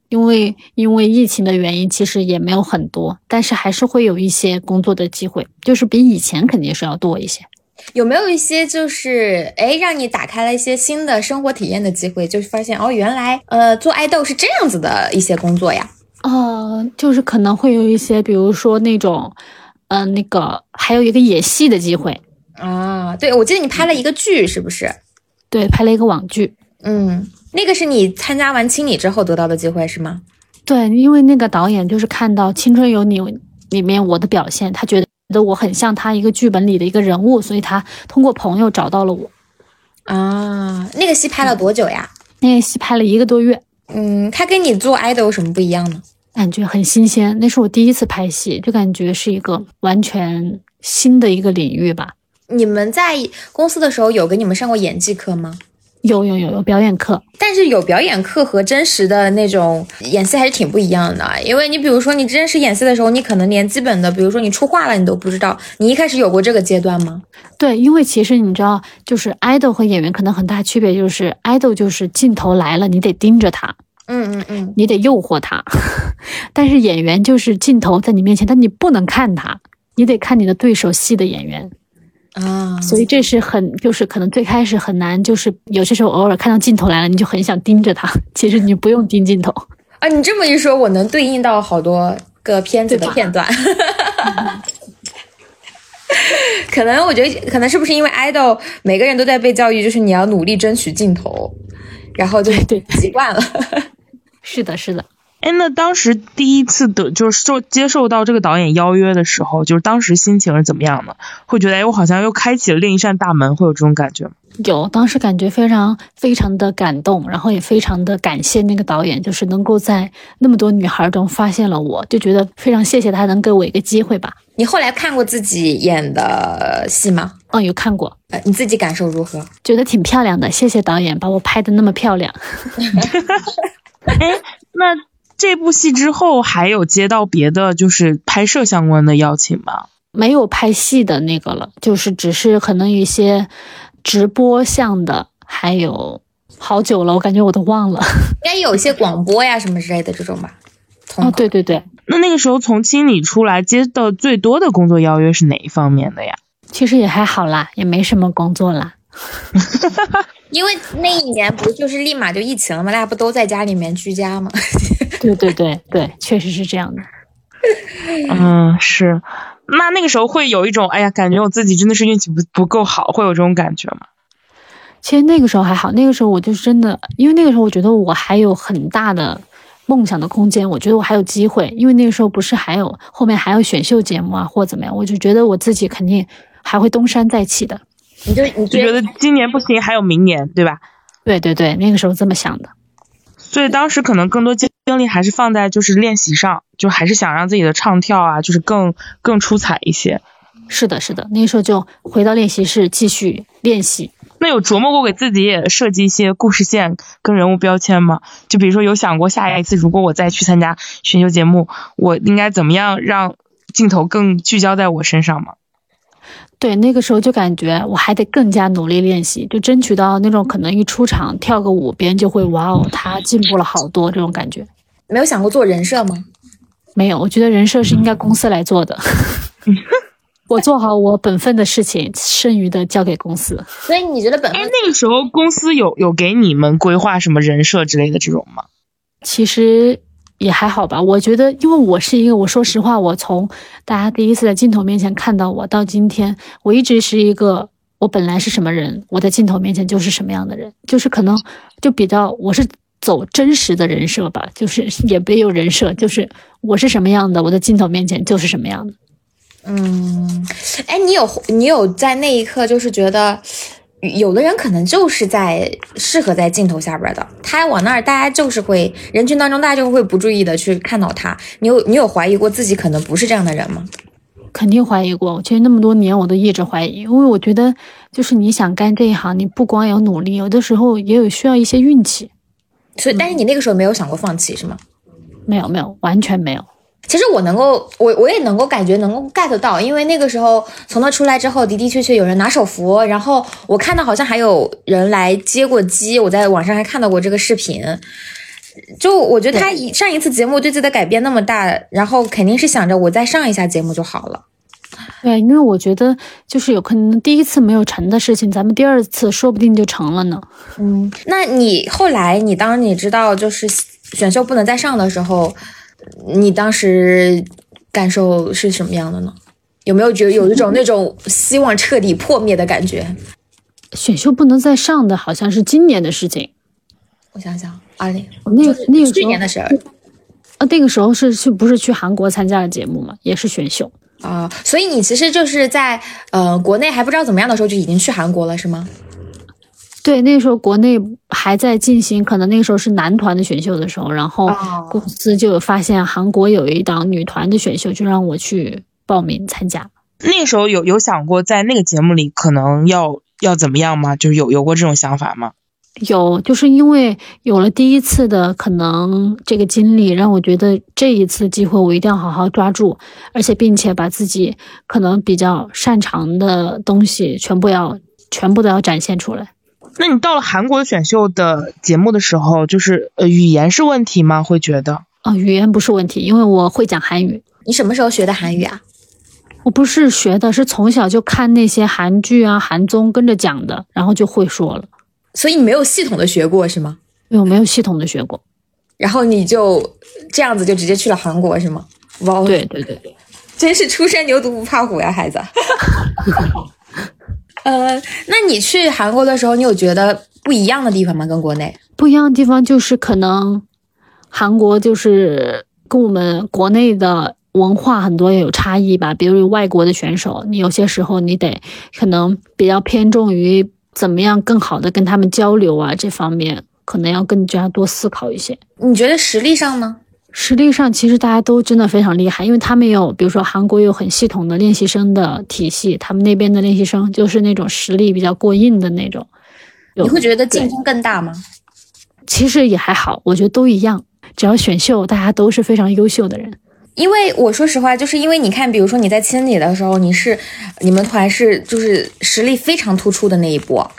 因为因为疫情的原因，其实也没有很多，但是还是会有一些工作的机会，就是比以前肯定是要多一些。有没有一些就是哎，让你打开了一些新的生活体验的机会？就是发现哦，原来呃做爱豆是这样子的一些工作呀？呃，就是可能会有一些，比如说那种，嗯，那个还有一个演戏的机会啊。对，我记得你拍了一个剧，是不是？对，拍了一个网剧。嗯。那个是你参加完清理之后得到的机会是吗？对，因为那个导演就是看到《青春有你》里面我的表现，他觉得我很像他一个剧本里的一个人物，所以他通过朋友找到了我。啊，那个戏拍了多久呀？那个戏拍了一个多月。嗯，他跟你做 idol 有什么不一样呢？感觉很新鲜，那是我第一次拍戏，就感觉是一个完全新的一个领域吧。你们在公司的时候有给你们上过演技课吗？有有有有表演课，但是有表演课和真实的那种演戏还是挺不一样的。因为你比如说你真实演戏的时候，你可能连基本的，比如说你出画了，你都不知道。你一开始有过这个阶段吗？对，因为其实你知道，就是 idol 和演员可能很大区别，就是 idol 就是镜头来了，你得盯着他，嗯嗯嗯，你得诱惑他；但是演员就是镜头在你面前，但你不能看他，你得看你的对手戏的演员。啊，所以这是很，就是可能最开始很难，就是有些时候偶尔看到镜头来了，你就很想盯着他。其实你不用盯镜头啊。你这么一说，我能对应到好多个片子的片段。可能我觉得，可能是不是因为 idol 每个人都在被教育，就是你要努力争取镜头，然后就对习惯了。是的，是的。哎，那当时第一次的，就是受接受到这个导演邀约的时候，就是当时心情是怎么样的？会觉得哎，我好像又开启了另一扇大门，会有这种感觉吗？有，当时感觉非常非常的感动，然后也非常的感谢那个导演，就是能够在那么多女孩中发现了我，就觉得非常谢谢他能给我一个机会吧。你后来看过自己演的戏吗？嗯，有看过。呃，你自己感受如何？觉得挺漂亮的，谢谢导演把我拍的那么漂亮。哎，那。这部戏之后还有接到别的就是拍摄相关的邀请吗？没有拍戏的那个了，就是只是可能一些直播项的，还有好久了，我感觉我都忘了。应该有一些广播呀什么之类的这种吧。哦，对对对。那那个时候从清理出来接的最多的工作邀约是哪一方面的呀？其实也还好啦，也没什么工作啦。因为那一年不就是立马就疫情了吗？大家不都在家里面居家吗？对对对对，确实是这样的。嗯，是。那那个时候会有一种，哎呀，感觉我自己真的是运气不不够好，会有这种感觉吗？其实那个时候还好，那个时候我就真的，因为那个时候我觉得我还有很大的梦想的空间，我觉得我还有机会，因为那个时候不是还有后面还有选秀节目啊，或怎么样，我就觉得我自己肯定还会东山再起的。你就你就觉得今年不行，还有明年，对吧？对对对，那个时候这么想的。所以当时可能更多精力还是放在就是练习上，就还是想让自己的唱跳啊，就是更更出彩一些。是的，是的，那个时候就回到练习室继续练习。那有琢磨过给自己也设计一些故事线跟人物标签吗？就比如说有想过下一次如果我再去参加选秀节目，我应该怎么样让镜头更聚焦在我身上吗？对，那个时候就感觉我还得更加努力练习，就争取到那种可能一出场跳个舞，别人就会哇哦，他进步了好多这种感觉。没有想过做人设吗？没有，我觉得人设是应该公司来做的。我做好我本分的事情，剩余的交给公司。所以你觉得本分？哎，那个时候公司有有给你们规划什么人设之类的这种吗？其实。也还好吧，我觉得，因为我是一个，我说实话，我从大家第一次在镜头面前看到我到今天，我一直是一个，我本来是什么人，我在镜头面前就是什么样的人，就是可能就比较，我是走真实的人设吧，就是也别有人设，就是我是什么样的，我在镜头面前就是什么样的。嗯，哎，你有你有在那一刻就是觉得。有的人可能就是在适合在镜头下边的，他往那儿，大家就是会人群当中，大家就会不注意的去看到他。你有你有怀疑过自己可能不是这样的人吗？肯定怀疑过。我其实那么多年我都一直怀疑，因为我觉得就是你想干这一行，你不光有努力，有的时候也有需要一些运气。所以，但是你那个时候没有想过放弃是吗？没有，没有，完全没有。其实我能够，我我也能够感觉能够 get 到，因为那个时候从他出来之后的的确确有人拿手扶，然后我看到好像还有人来接过机，我在网上还看到过这个视频。就我觉得他一上一次节目对自己的改变那么大，然后肯定是想着我再上一下节目就好了。对，因为我觉得就是有可能第一次没有成的事情，咱们第二次说不定就成了呢。嗯，那你后来你当你知道就是选秀不能再上的时候。你当时感受是什么样的呢？有没有觉得有一种那种希望彻底破灭的感觉？选秀不能再上的好像是今年的事情。我想想，二零那个那个去年的事儿啊，那个时候是去不是去韩国参加了节目嘛，也是选秀啊。所以你其实就是在呃国内还不知道怎么样的时候就已经去韩国了，是吗？对，那个时候国内还在进行，可能那个时候是男团的选秀的时候，然后公司就有发现韩国有一档女团的选秀，就让我去报名参加。那个时候有有想过在那个节目里可能要要怎么样吗？就是有有过这种想法吗？有，就是因为有了第一次的可能这个经历，让我觉得这一次机会我一定要好好抓住，而且并且把自己可能比较擅长的东西全部要全部都要展现出来。那你到了韩国选秀的节目的时候，就是呃语言是问题吗？会觉得？啊，语言不是问题，因为我会讲韩语。你什么时候学的韩语啊？我不是学的，是从小就看那些韩剧啊、韩综跟着讲的，然后就会说了。所以你没有系统的学过是吗？没有，没有系统的学过。然后你就这样子就直接去了韩国是吗？哇，对对对对，真是初生牛犊不怕虎呀，孩子。呃，那你去韩国的时候，你有觉得不一样的地方吗？跟国内不一样的地方就是可能韩国就是跟我们国内的文化很多也有差异吧。比如外国的选手，你有些时候你得可能比较偏重于怎么样更好的跟他们交流啊，这方面可能要更加多思考一些。你觉得实力上呢？实力上其实大家都真的非常厉害，因为他们有，比如说韩国有很系统的练习生的体系，他们那边的练习生就是那种实力比较过硬的那种。你会觉得竞争更大吗？其实也还好，我觉得都一样，只要选秀，大家都是非常优秀的人。因为我说实话，就是因为你看，比如说你在清理的时候，你是你们团是就是实力非常突出的那一波。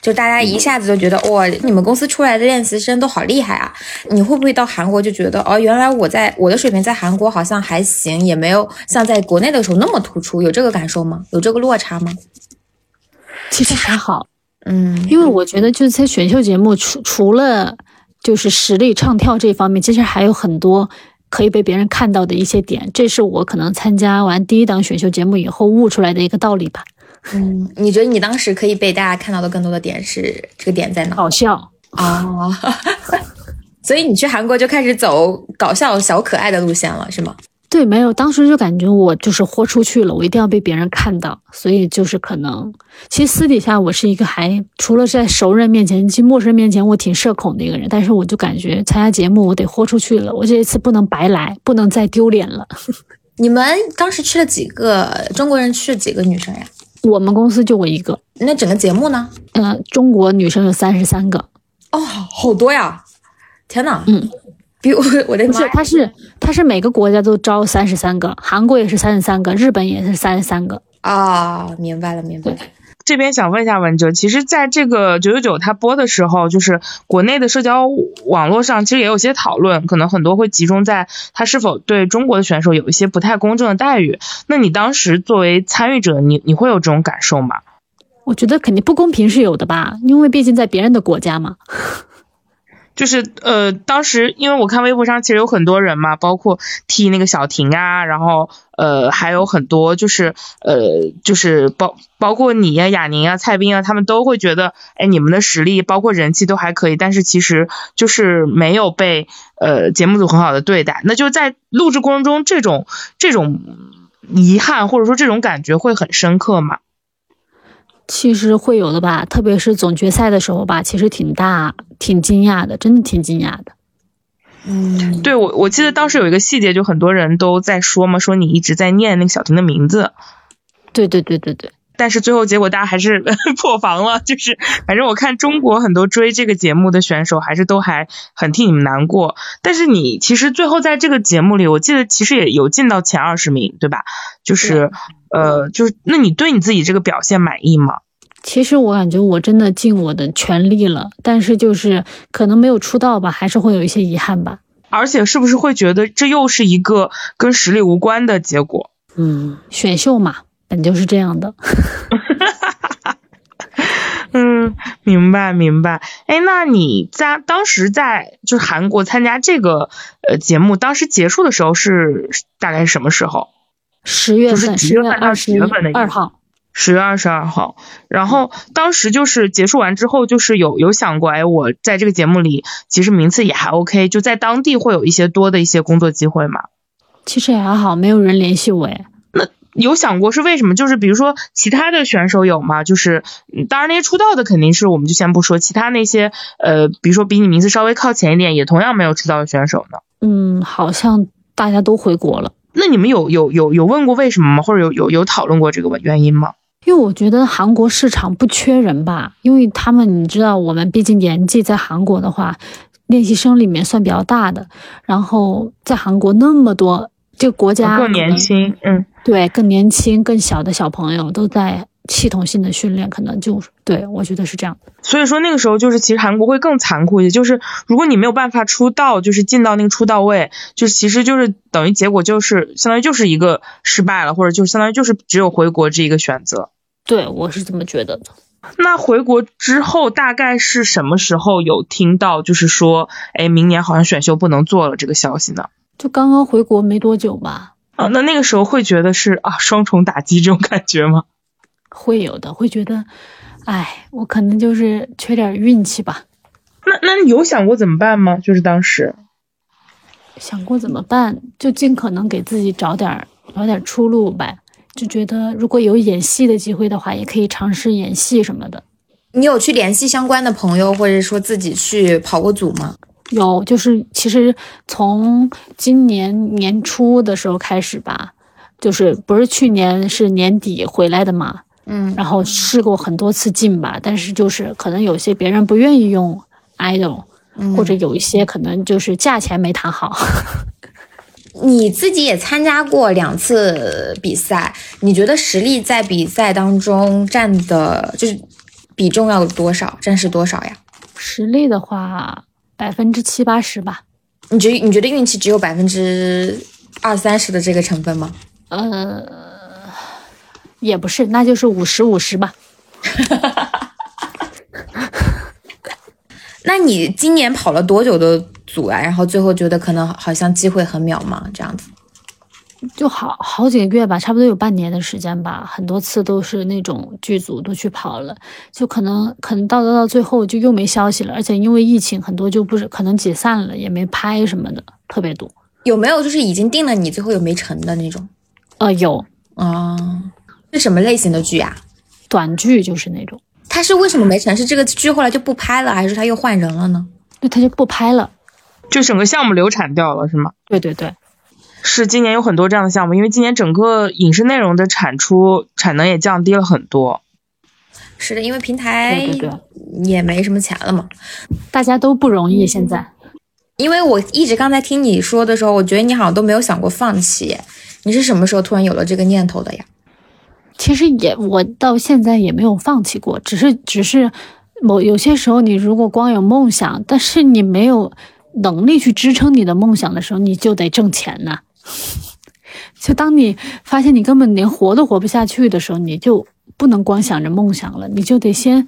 就大家一下子就觉得哇，你们公司出来的练习生都好厉害啊！你会不会到韩国就觉得哦，原来我在我的水平在韩国好像还行，也没有像在国内的时候那么突出，有这个感受吗？有这个落差吗？其实还好，嗯，因为我觉得就是在选秀节目除除了就是实力唱跳这方面，其实还有很多可以被别人看到的一些点，这是我可能参加完第一档选秀节目以后悟出来的一个道理吧。嗯，你觉得你当时可以被大家看到的更多的点是这个点在哪？搞笑哦，所以你去韩国就开始走搞笑小可爱的路线了，是吗？对，没有，当时就感觉我就是豁出去了，我一定要被别人看到，所以就是可能，其实私底下我是一个还除了在熟人面前，其实陌生人面前我挺社恐的一个人，但是我就感觉参加节目我得豁出去了，我这一次不能白来，不能再丢脸了。你们当时去了几个中国人？去了几个女生呀？我们公司就我一个，那整个节目呢？嗯，中国女生有三十三个，哦，好多呀！天呐，嗯，比我 我的妈，他是他是每个国家都招三十三个，韩国也是三十三个，日本也是三十三个啊，明白了，明白了。这边想问一下文哲，其实在这个九九九他播的时候，就是国内的社交网络上，其实也有些讨论，可能很多会集中在他是否对中国的选手有一些不太公正的待遇。那你当时作为参与者，你你会有这种感受吗？我觉得肯定不公平是有的吧，因为毕竟在别人的国家嘛。就是呃，当时因为我看微博上其实有很多人嘛，包括替那个小婷啊，然后呃还有很多就是呃就是包包括你呀、雅宁啊、蔡斌啊，他们都会觉得，哎，你们的实力包括人气都还可以，但是其实就是没有被呃节目组很好的对待。那就在录制过程中，这种这种遗憾或者说这种感觉会很深刻吗？其实会有的吧，特别是总决赛的时候吧，其实挺大，挺惊讶的，真的挺惊讶的。嗯，对我我记得当时有一个细节，就很多人都在说嘛，说你一直在念那个小婷的名字。对对对对对。但是最后结果大家还是 破防了，就是反正我看中国很多追这个节目的选手还是都还很替你们难过。但是你其实最后在这个节目里，我记得其实也有进到前二十名，对吧？就是呃，就是那你对你自己这个表现满意吗？其实我感觉我真的尽我的全力了，但是就是可能没有出道吧，还是会有一些遗憾吧。而且是不是会觉得这又是一个跟实力无关的结果？嗯，选秀嘛。本就是这样的，嗯，明白明白。哎，那你在当时在就是韩国参加这个呃节目，当时结束的时候是大概是什么时候？十月份，十月份二十月份的二号，十月二十二号。然后当时就是结束完之后，就是有有想过，哎，我在这个节目里其实名次也还 OK，就在当地会有一些多的一些工作机会嘛？其实也还好，没有人联系我哎。有想过是为什么？就是比如说其他的选手有吗？就是当然那些出道的肯定是我们就先不说，其他那些呃，比如说比你名次稍微靠前一点，也同样没有出道的选手呢。嗯，好像大家都回国了。那你们有有有有问过为什么吗？或者有有有讨论过这个原因吗？因为我觉得韩国市场不缺人吧，因为他们你知道，我们毕竟年纪在韩国的话，练习生里面算比较大的，然后在韩国那么多，这个国家更年轻，嗯，对，更年轻、更小的小朋友都在系统性的训练，可能就对我觉得是这样。所以说那个时候就是，其实韩国会更残酷一些，就是如果你没有办法出道，就是进到那个出道位，就是其实就是等于结果就是相当于就是一个失败了，或者就是相当于就是只有回国这一个选择。对，我是这么觉得的。那回国之后大概是什么时候有听到，就是说，哎，明年好像选秀不能做了这个消息呢？就刚刚回国没多久吧。啊，那那个时候会觉得是啊双重打击这种感觉吗？会有的，会觉得，哎，我可能就是缺点运气吧。那那你有想过怎么办吗？就是当时想过怎么办，就尽可能给自己找点找点出路呗。就觉得如果有演戏的机会的话，也可以尝试演戏什么的。你有去联系相关的朋友，或者说自己去跑过组吗？有，就是其实从今年年初的时候开始吧，就是不是去年是年底回来的嘛，嗯，然后试过很多次进吧，但是就是可能有些别人不愿意用 idol，或者有一些可能就是价钱没谈好。你自己也参加过两次比赛，你觉得实力在比赛当中占的，就是比重要多少，占是多少呀？实力的话，百分之七八十吧。你觉你觉得运气只有百分之二三十的这个成分吗？呃，也不是，那就是五十五十吧。那你今年跑了多久的组啊？然后最后觉得可能好像机会很渺茫，这样子。就好好几个月吧，差不多有半年的时间吧，很多次都是那种剧组都去跑了，就可能可能到到最后就又没消息了，而且因为疫情，很多就不是可能解散了，也没拍什么的，特别多。有没有就是已经定了你最后又没成的那种？呃，有啊，是什么类型的剧啊？短剧就是那种。他是为什么没成？是这个剧后来就不拍了，还是他又换人了呢？那他就不拍了，就整个项目流产掉了，是吗？对对对，是今年有很多这样的项目，因为今年整个影视内容的产出产能也降低了很多。是的，因为平台对对对也没什么钱了嘛。大家都不容易现在。因为我一直刚才听你说的时候，我觉得你好像都没有想过放弃。你是什么时候突然有了这个念头的呀？其实也，我到现在也没有放弃过，只是只是某有些时候，你如果光有梦想，但是你没有能力去支撑你的梦想的时候，你就得挣钱呐。就当你发现你根本连活都活不下去的时候，你就不能光想着梦想了，你就得先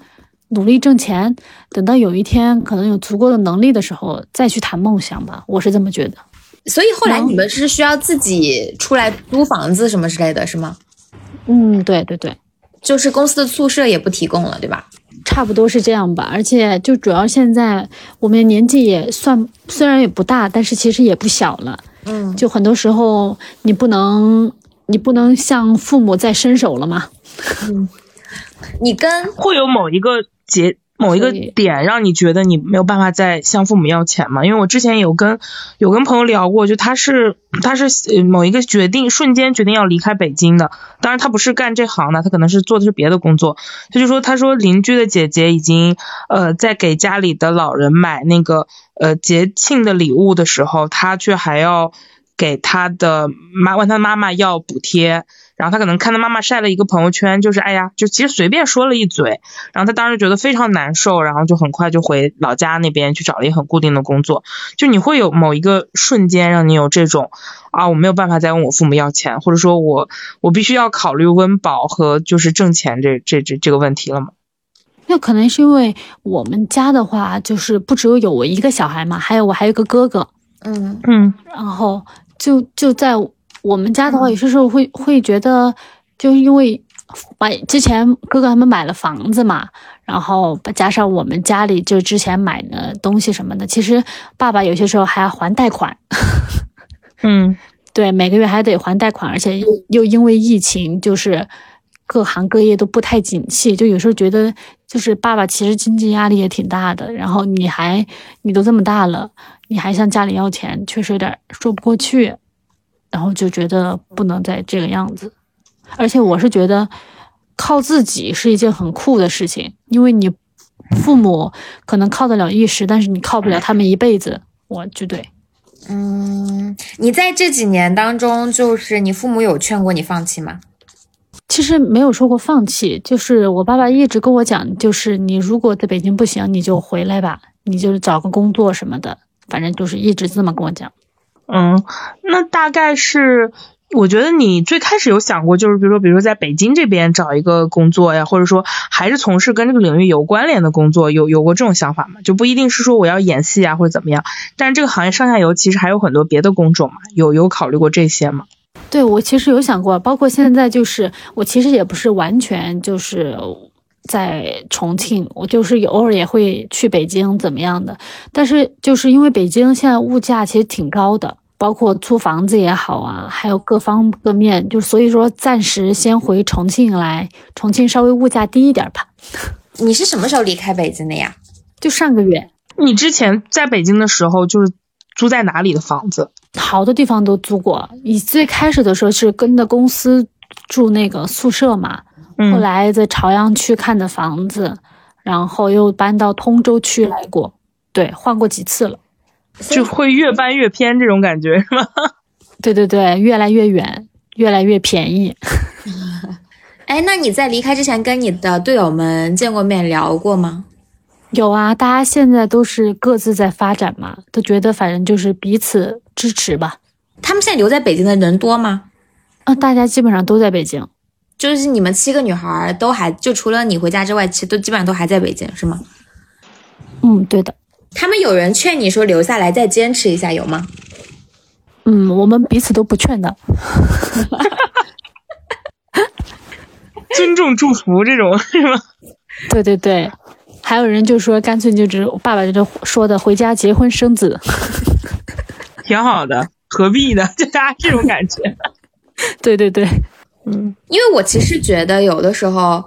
努力挣钱，等到有一天可能有足够的能力的时候，再去谈梦想吧。我是这么觉得。所以后来你们是需要自己出来租房子什么之类的是吗？嗯，对对对，就是公司的宿舍也不提供了，对吧？差不多是这样吧。而且就主要现在我们年纪也算虽然也不大，但是其实也不小了。嗯，就很多时候你不能你不能向父母再伸手了嘛。你跟会有某一个节某一个点让你觉得你没有办法再向父母要钱吗？因为我之前有跟有跟朋友聊过，就他是他是呃某一个决定瞬间决定要离开北京的，当然他不是干这行的，他可能是做的是别的工作。他就说他说邻居的姐姐已经呃在给家里的老人买那个呃节庆的礼物的时候，他却还要给他的妈问他妈妈要补贴。然后他可能看他妈妈晒了一个朋友圈，就是哎呀，就其实随便说了一嘴，然后他当时觉得非常难受，然后就很快就回老家那边去找了一个很固定的工作。就你会有某一个瞬间让你有这种啊，我没有办法再问我父母要钱，或者说我我必须要考虑温饱和就是挣钱这这这这个问题了吗？那可能是因为我们家的话，就是不只有有我一个小孩嘛，还有我还有个哥哥，嗯嗯然后就就在我们家的话，有些时候会会觉得，就因为买之前哥哥他们买了房子嘛，然后加上我们家里就之前买的东西什么的，其实爸爸有些时候还要还贷款，嗯。对，每个月还得还贷款，而且又又因为疫情，就是各行各业都不太景气，就有时候觉得，就是爸爸其实经济压力也挺大的，然后你还你都这么大了，你还向家里要钱，确实有点说不过去，然后就觉得不能再这个样子，而且我是觉得，靠自己是一件很酷的事情，因为你父母可能靠得了一时，但是你靠不了他们一辈子。我就对，嗯，你在这几年当中，就是你父母有劝过你放弃吗？其实没有说过放弃，就是我爸爸一直跟我讲，就是你如果在北京不行，你就回来吧，你就是找个工作什么的，反正就是一直这么跟我讲。嗯，那大概是。我觉得你最开始有想过，就是比如说，比如说在北京这边找一个工作呀，或者说还是从事跟这个领域有关联的工作，有有过这种想法吗？就不一定是说我要演戏啊或者怎么样，但是这个行业上下游其实还有很多别的工种嘛，有有考虑过这些吗？对我其实有想过，包括现在就是我其实也不是完全就是在重庆，我就是偶尔也会去北京怎么样的，但是就是因为北京现在物价其实挺高的。包括租房子也好啊，还有各方各面，就所以说暂时先回重庆来，重庆稍微物价低一点吧。你是什么时候离开北京的呀？就上个月。你之前在北京的时候，就是租在哪里的房子？好多地方都租过。你最开始的时候是跟着公司住那个宿舍嘛，后来在朝阳区看的房子，然后又搬到通州区来过，对，换过几次了。就会越搬越偏这种感觉是吗？对对对，越来越远，越来越便宜。哎，那你在离开之前跟你的队友们见过面聊过吗？有啊，大家现在都是各自在发展嘛，都觉得反正就是彼此支持吧。他们现在留在北京的人多吗？啊，大家基本上都在北京，就是你们七个女孩都还就除了你回家之外，其实都基本上都还在北京，是吗？嗯，对的。他们有人劝你说留下来再坚持一下，有吗？嗯，我们彼此都不劝的。尊重祝福这种 是吗？对对对，还有人就说干脆就只爸爸就说的回家结婚生子，挺好的，何必呢？就大家这种感觉。对对对，嗯，因为我其实觉得有的时候。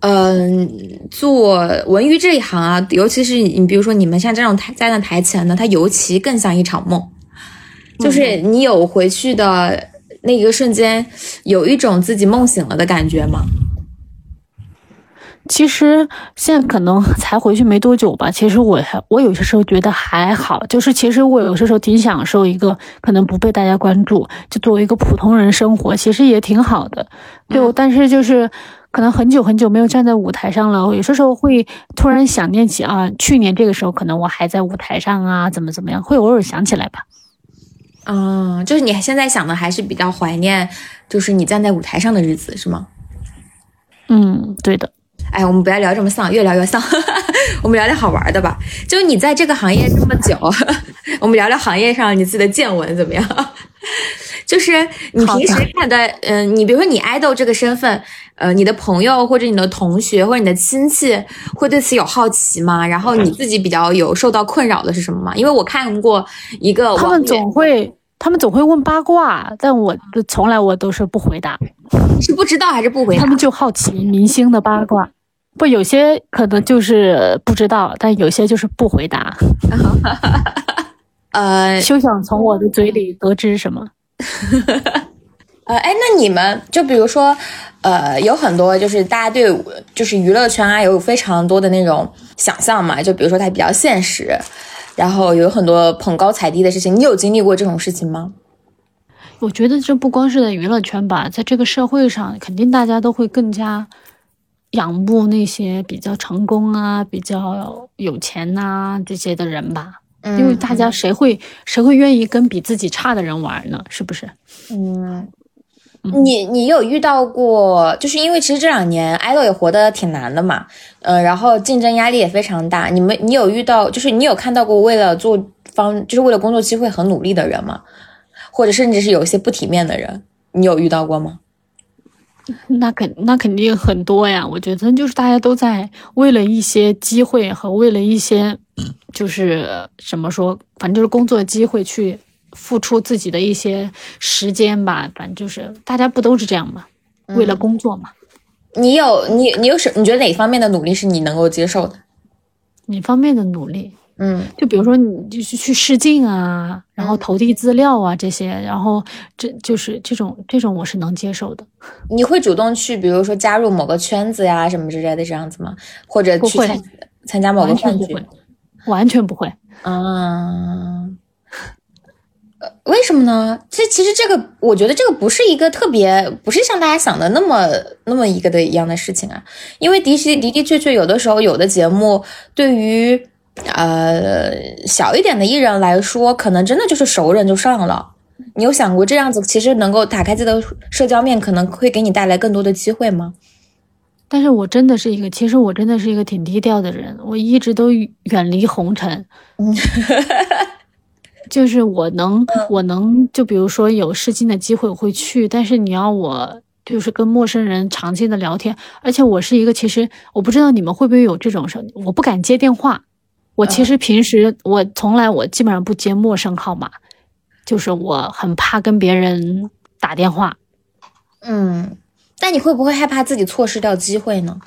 嗯，做文娱这一行啊，尤其是你，比如说你们像这种台站在台前的，它尤其更像一场梦。就是你有回去的那一个瞬间，有一种自己梦醒了的感觉吗？其实现在可能才回去没多久吧。其实我还我有些时候觉得还好，就是其实我有些时候挺享受一个可能不被大家关注，就作为一个普通人生活，其实也挺好的。就但是就是。可能很久很久没有站在舞台上了，有些时候会突然想念起啊，去年这个时候可能我还在舞台上啊，怎么怎么样，会偶尔想起来吧。嗯，就是你现在想的还是比较怀念，就是你站在舞台上的日子，是吗？嗯，对的。哎，我们不要聊这么丧，越聊越丧。我们聊聊好玩的吧。就你在这个行业这么久，我们聊聊行业上你自己的见闻怎么样？就是你平时看的，嗯，你比如说你爱豆这个身份，呃，你的朋友或者你的同学或者你的亲戚会对此有好奇吗？然后你自己比较有受到困扰的是什么吗？因为我看过一个，他们总会，他们总会问八卦，但我从来我都是不回答，是不知道还是不回答？他们就好奇明星的八卦，不，有些可能就是不知道，但有些就是不回答。呃，休想从我的嘴里得知什么。呃，哎，那你们就比如说，呃，有很多就是大家对就是娱乐圈啊有非常多的那种想象嘛，就比如说它比较现实，然后有很多捧高踩低的事情。你有经历过这种事情吗？我觉得这不光是在娱乐圈吧，在这个社会上，肯定大家都会更加仰慕那些比较成功啊、比较有钱呐这些的人吧。因为大家谁会谁会愿意跟比自己差的人玩呢？是不是？嗯，你你有遇到过？就是因为其实这两年爱豆也活得挺难的嘛，嗯，然后竞争压力也非常大。你们你有遇到？就是你有看到过为了做方，就是为了工作机会很努力的人吗？或者甚至是有一些不体面的人，你有遇到过吗？那肯那肯定很多呀。我觉得就是大家都在为了一些机会和为了一些。就是怎么说，反正就是工作机会去付出自己的一些时间吧。反正就是大家不都是这样吗？为了工作嘛。你有你你有什？你觉得哪方面的努力是你能够接受的？哪方面的努力？嗯就比如说你就是去试镜啊，然后投递资料啊这些，然后这就是这种这种我是能接受的。你会主动去，比如说加入某个圈子呀什么之类的这样子吗？或者去参参加某个饭局完全不会？，完全不会。嗯，呃，为什么呢？这其实这个，我觉得这个不是一个特别，不是像大家想的那么那么一个的一样的事情啊。因为的确的的确确，有的时候有的节目对于呃小一点的艺人来说，可能真的就是熟人就上了。你有想过这样子，其实能够打开自己的社交面，可能会给你带来更多的机会吗？但是我真的是一个，其实我真的是一个挺低调的人，我一直都远离红尘。嗯就是我能，我能，就比如说有试镜的机会我会去，但是你要我就是跟陌生人长期的聊天，而且我是一个，其实我不知道你们会不会有这种事，我不敢接电话。我其实平时我从来我基本上不接陌生号码，就是我很怕跟别人打电话。嗯，但你会不会害怕自己错失掉机会呢？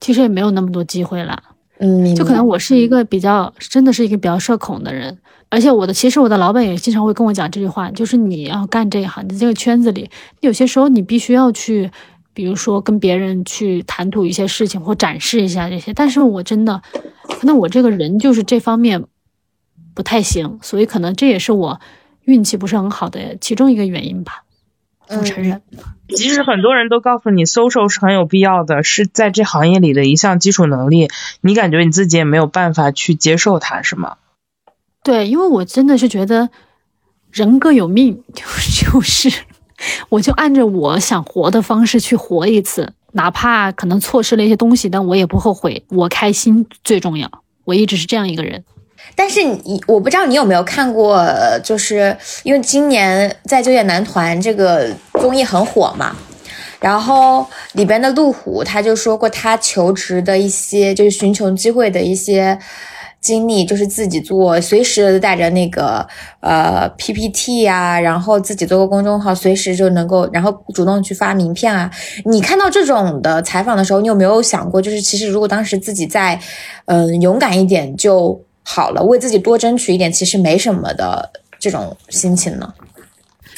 其实也没有那么多机会了。嗯，就可能我是一个比较，真的是一个比较社恐的人，而且我的其实我的老板也经常会跟我讲这句话，就是你要干这一行，你这个圈子里，有些时候你必须要去，比如说跟别人去谈吐一些事情或展示一下这些。但是我真的，可能我这个人就是这方面不太行，所以可能这也是我运气不是很好的其中一个原因吧。我承认，即使很多人都告诉你，social 是很有必要的，是在这行业里的一项基础能力，你感觉你自己也没有办法去接受它，是吗？对，因为我真的是觉得人各有命，就是，我就按着我想活的方式去活一次，哪怕可能错失了一些东西，但我也不后悔，我开心最重要。我一直是这样一个人。但是你，我不知道你有没有看过，就是因为今年在《就业男团》这个综艺很火嘛，然后里边的路虎他就说过他求职的一些，就是寻求机会的一些经历，就是自己做，随时带着那个呃 PPT 呀、然后自己做个公众号，随时就能够，然后主动去发名片啊。你看到这种的采访的时候，你有没有想过，就是其实如果当时自己再嗯、勇敢一点就好了，为自己多争取一点，其实没什么的这种心情呢？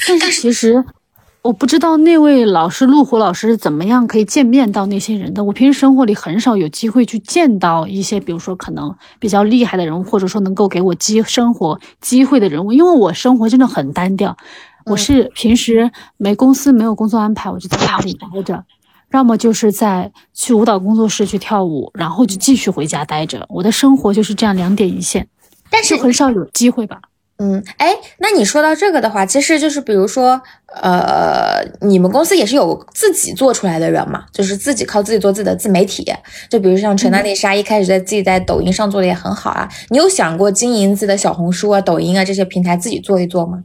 但是其实我不知道那位老师陆虎老师是怎么样可以见面到那些人的。我平时生活里很少有机会去见到一些，比如说可能比较厉害的人物，或者说能够给我机生活机会的人物，因为我生活真的很单调。我是平时没公司没有工作安排，我就在家里待着。要么就是在去舞蹈工作室去跳舞，然后就继续回家待着。我的生活就是这样两点一线，但是很少有机会吧。嗯，哎，那你说到这个的话，其实就是比如说，呃，你们公司也是有自己做出来的人嘛，就是自己靠自己做自己的自媒体。就比如像陈娜丽莎一开始在自己在抖音上做的也很好啊，你有想过经营自己的小红书啊、抖音啊这些平台自己做一做吗？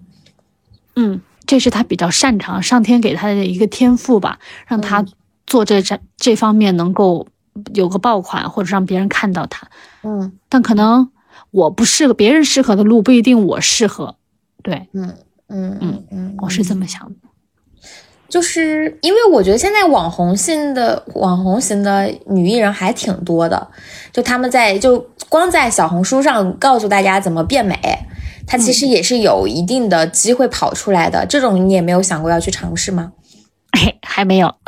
嗯，这是他比较擅长，上天给他的一个天赋吧，让他做这这这方面能够有个爆款，或者让别人看到他。嗯但可能我不适合，别人适合的路不一定我适合。对，嗯嗯嗯嗯，我是这么想的。就是因为我觉得现在网红性的网红型的女艺人还挺多的，就他们在就光在小红书上告诉大家怎么变美，她其实也是有一定的机会跑出来的。这种你也没有想过要去尝试吗？哎，还没有。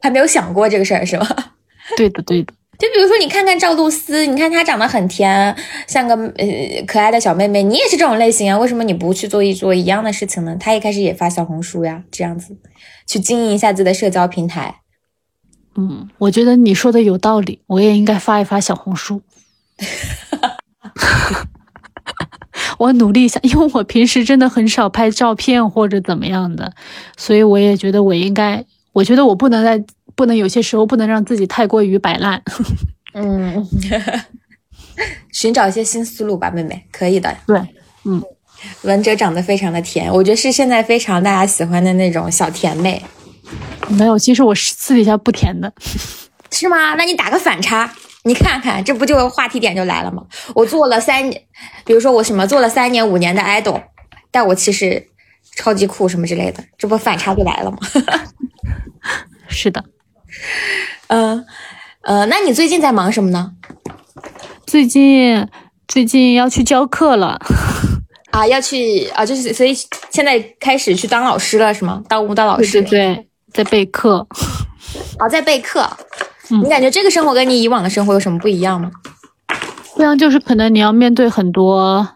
还没有想过这个事儿是吗？对的，对的。就比如说，你看看赵露思，你看她长得很甜，像个呃可爱的小妹妹，你也是这种类型啊，为什么你不去做一做一样的事情呢？她一开始也发小红书呀，这样子去经营一下自己的社交平台。嗯，我觉得你说的有道理，我也应该发一发小红书。我努力一下，因为我平时真的很少拍照片或者怎么样的，所以我也觉得我应该，我觉得我不能在，不能有些时候不能让自己太过于摆烂。嗯，寻找一些新思路吧，妹妹，可以的。对，嗯，文哲长得非常的甜，我觉得是现在非常大家喜欢的那种小甜妹，没有，其实我私底下不甜的。是吗？那你打个反差，你看看，这不就话题点就来了吗？我做了三年，比如说我什么做了三年五年的 idol，但我其实超级酷什么之类的，这不反差就来了吗？是的，嗯 呃，那你最近在忙什么呢？最近最近要去教课了，啊，要去啊，就是所以现在开始去当老师了是吗？当舞蹈老师？对对对，在备课。啊，在备课。嗯你感觉这个生活跟你以往的生活有什么不一样吗？不一样就是可能你要面对很多，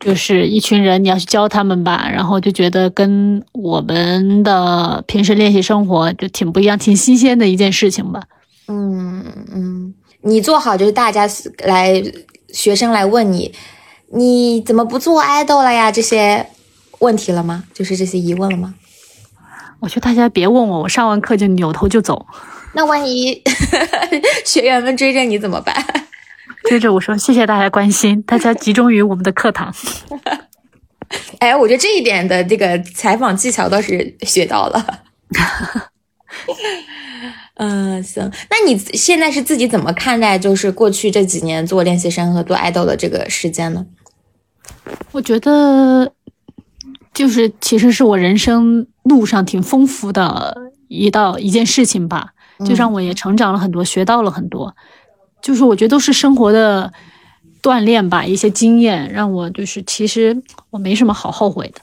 就是一群人，你要去教他们吧，然后就觉得跟我们的平时练习生活就挺不一样，挺新鲜的一件事情吧。嗯嗯，你做好就是大家来学生来问你，你怎么不做爱豆了呀？这些问题了吗？就是这些疑问了吗？我觉得大家别问我，我上完课就扭头就走，那万一 学员们追着你怎么办？接着我说谢谢大家关心，大家集中于我们的课堂。哎，我觉得这一点的这个采访技巧倒是学到了。嗯，行，那你现在是自己怎么看待就是过去这几年做练习生和做爱豆的这个时间呢？我觉得就是其实是我人生路上挺丰富的一道一件事情吧，就让我也成长了很多，学到了很多。就是我觉得都是生活的锻炼吧，一些经验让我就是其实我没什么好后悔的。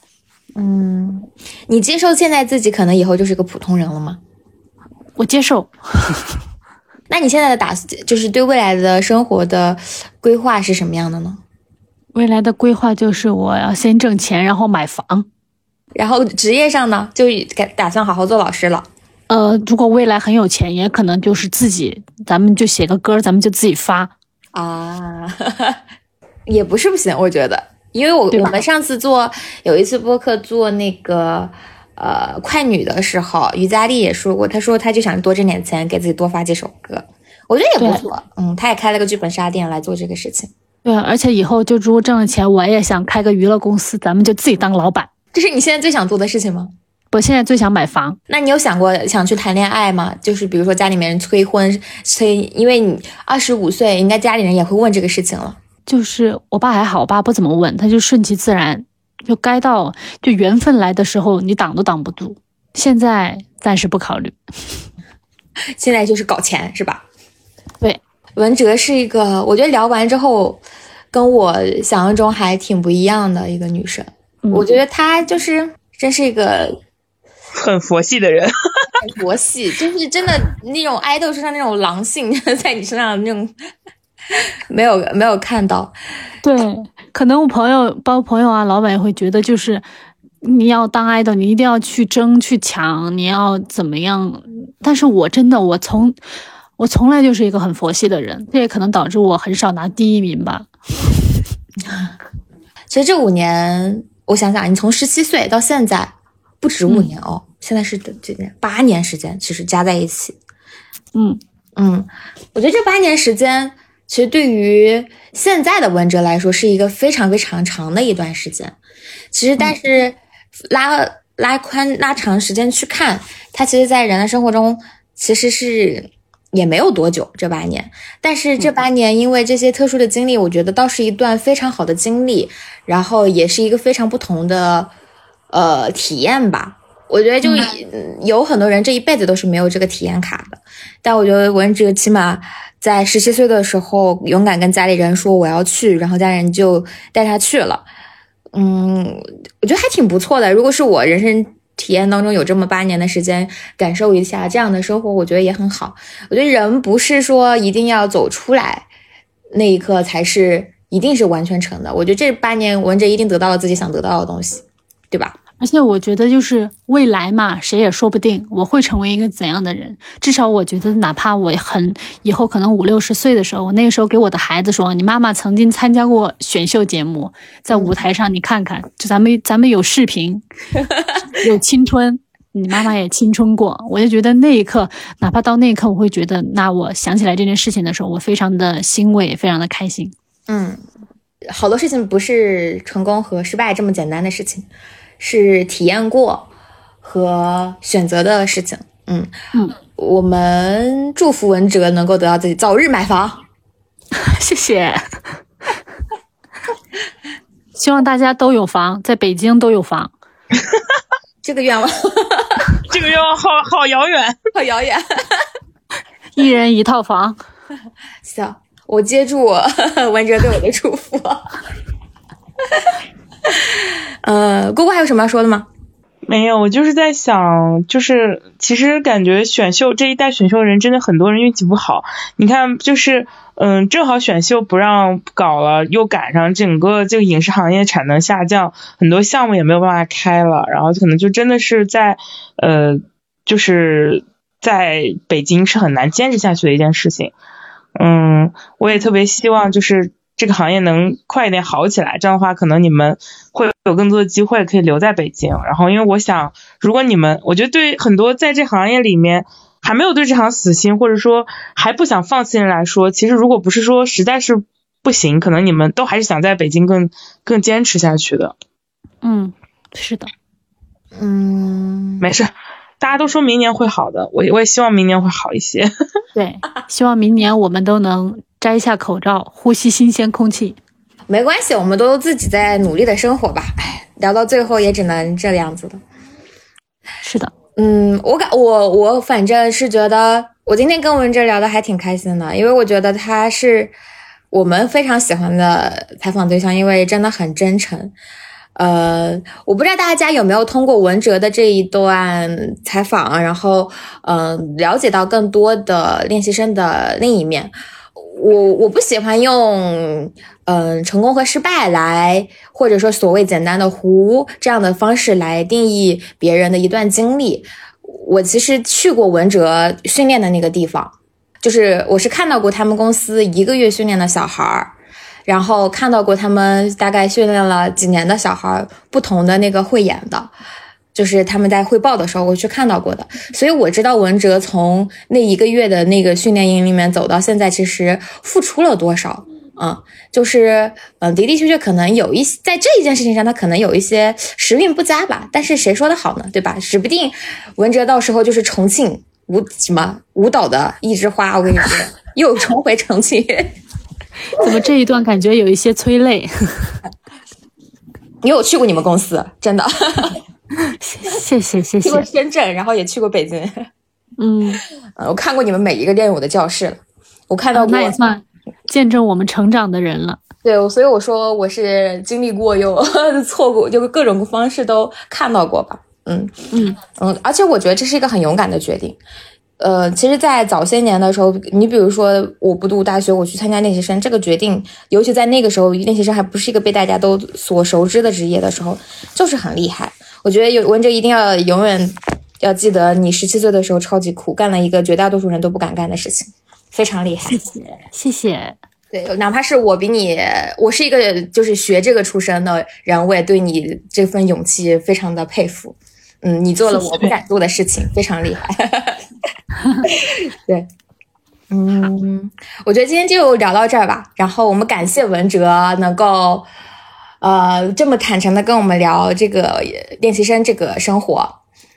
嗯，你接受现在自己可能以后就是个普通人了吗？我接受。那你现在的打就是对未来的生活的规划是什么样的呢？未来的规划就是我要先挣钱，然后买房。然后职业上呢，就打打算好好做老师了。呃，如果未来很有钱，也可能就是自己，咱们就写个歌，咱们就自己发啊，也不是不行，我觉得，因为我我们上次做有一次播客做那个呃快女的时候，于佳丽也说过，她说她就想多挣点钱，给自己多发几首歌，我觉得也不错。嗯，她也开了个剧本杀店来做这个事情。对，而且以后就如果挣了钱，我也想开个娱乐公司，咱们就自己当老板。这是你现在最想做的事情吗？我现在最想买房。那你有想过想去谈恋爱吗？就是比如说家里面人催婚催，因为你二十五岁，应该家里人也会问这个事情了。就是我爸还好，我爸不怎么问，他就顺其自然，就该到就缘分来的时候，你挡都挡不住。现在暂时不考虑，现在就是搞钱是吧？对，文哲是一个，我觉得聊完之后，跟我想象中还挺不一样的一个女生。嗯、我觉得她就是真是一个很佛系的人，很佛系，就是真的那种爱豆身上那种狼性，在你身上那种 没有没有看到。对，可能我朋友包括朋友啊，老板也会觉得就是。你要当爱豆，你一定要去争去抢，你要怎么样？但是我真的，我从我从来就是一个很佛系的人，这也可能导致我很少拿第一名吧。其实这五年，我想想，你从十七岁到现在，不止五年哦，嗯、现在是这年八年时间，其实加在一起，嗯嗯，我觉得这八年时间，其实对于现在的文哲来说，是一个非常非常长的一段时间。其实，但是。嗯拉拉宽拉长时间去看，他其实，在人的生活中其实是也没有多久这八年，但是这八年因为这些特殊的经历，我觉得倒是一段非常好的经历，然后也是一个非常不同的呃体验吧。我觉得就有很多人这一辈子都是没有这个体验卡的，但我觉得文哲起码在十七岁的时候勇敢跟家里人说我要去，然后家人就带他去了。嗯，我觉得还挺不错的。如果是我人生体验当中有这么八年的时间，感受一下这样的生活，我觉得也很好。我觉得人不是说一定要走出来那一刻才是一定是完全成的。我觉得这八年文哲一定得到了自己想得到的东西，对吧？而且我觉得就是未来嘛，谁也说不定我会成为一个怎样的人。至少我觉得，哪怕我很以后可能五六十岁的时候，我那个时候给我的孩子说：“你妈妈曾经参加过选秀节目，在舞台上你看看，就咱们咱们有视频，有青春，你妈妈也青春过。”我就觉得那一刻，哪怕到那一刻，我会觉得，那我想起来这件事情的时候，我非常的欣慰，非常的开心。嗯，好多事情不是成功和失败这么简单的事情。是体验过和选择的事情，嗯嗯，我们祝福文哲能够得到自己早日买房，谢谢，希望大家都有房，在北京都有房，这个愿望，这个愿望好好遥远，好遥远，一人一套房。行，我接住文哲对我的祝福。呃，姑姑还有什么要说的吗？没有，我就是在想，就是其实感觉选秀这一代选秀人真的很多人运气不好。你看，就是嗯，正好选秀不让搞了，又赶上整个这个影视行业产能下降，很多项目也没有办法开了，然后可能就真的是在呃，就是在北京是很难坚持下去的一件事情。嗯，我也特别希望就是。这个行业能快一点好起来，这样的话，可能你们会有更多的机会可以留在北京。然后，因为我想，如果你们，我觉得对很多在这行业里面还没有对这行死心，或者说还不想放弃人来说，其实如果不是说实在是不行，可能你们都还是想在北京更更坚持下去的。嗯，是的，嗯，没事，大家都说明年会好的，我我也希望明年会好一些。对，希望明年我们都能。摘下口罩，呼吸新鲜空气，没关系，我们都自己在努力的生活吧。唉，聊到最后也只能这个样子了。是的，嗯，我感我我反正是觉得，我今天跟文哲聊的还挺开心的，因为我觉得他是我们非常喜欢的采访对象，因为真的很真诚。呃，我不知道大家有没有通过文哲的这一段采访，然后嗯，了解到更多的练习生的另一面。我我不喜欢用嗯成功和失败来，或者说所谓简单的糊这样的方式来定义别人的一段经历。我其实去过文哲训练的那个地方，就是我是看到过他们公司一个月训练的小孩儿，然后看到过他们大概训练了几年的小孩儿不同的那个慧眼的。就是他们在汇报的时候，我去看到过的，所以我知道文哲从那一个月的那个训练营里面走到现在，其实付出了多少。嗯，就是嗯的的确确可能有一些在这一件事情上，他可能有一些时运不佳吧。但是谁说的好呢？对吧？指不定文哲到时候就是重庆舞什么舞蹈的一枝花，我跟你说，又重回重庆。怎么这一段感觉有一些催泪？因为我去过你们公司，真的。谢谢谢谢。去过深圳，然后也去过北京。嗯，我看过你们每一个练舞的教室了。我看到过，那也算见证我们成长的人了。对，所以我说我是经历过又 错过，就各种方式都看到过吧。嗯嗯嗯，而且我觉得这是一个很勇敢的决定。呃，其实，在早些年的时候，你比如说我不读大学，我去参加练习生，这个决定，尤其在那个时候，练习生还不是一个被大家都所熟知的职业的时候，就是很厉害。我觉得有文哲一定要永远要记得，你十七岁的时候超级酷，干了一个绝大多数人都不敢干的事情，非常厉害。谢谢，谢谢。对，哪怕是我比你，我是一个就是学这个出身的人，我也对你这份勇气非常的佩服。嗯，你做了我不敢做的事情，非常厉害。对，嗯，我觉得今天就聊到这儿吧。然后我们感谢文哲能够。呃，这么坦诚的跟我们聊这个练习生这个生活，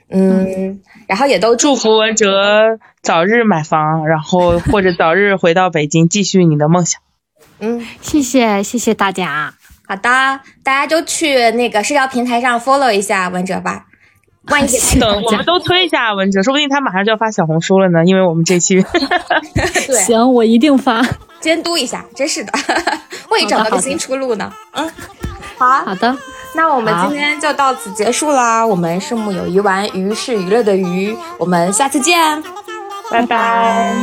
嗯，然后也都祝福文哲早日买房，然后或者早日回到北京继续你的梦想。嗯，谢谢谢谢大家。好的，大家都去那个社交平台上 follow 一下文哲吧。万一 等我们都推一下文哲，说不定他马上就要发小红书了呢。因为我们这期，行，我一定发，监督一下，真是的，万一找到个新出路呢？嗯。好好的，那我们今天就到此结束啦。我们是木有鱼丸，鱼是娱乐的鱼，我们下次见，拜拜。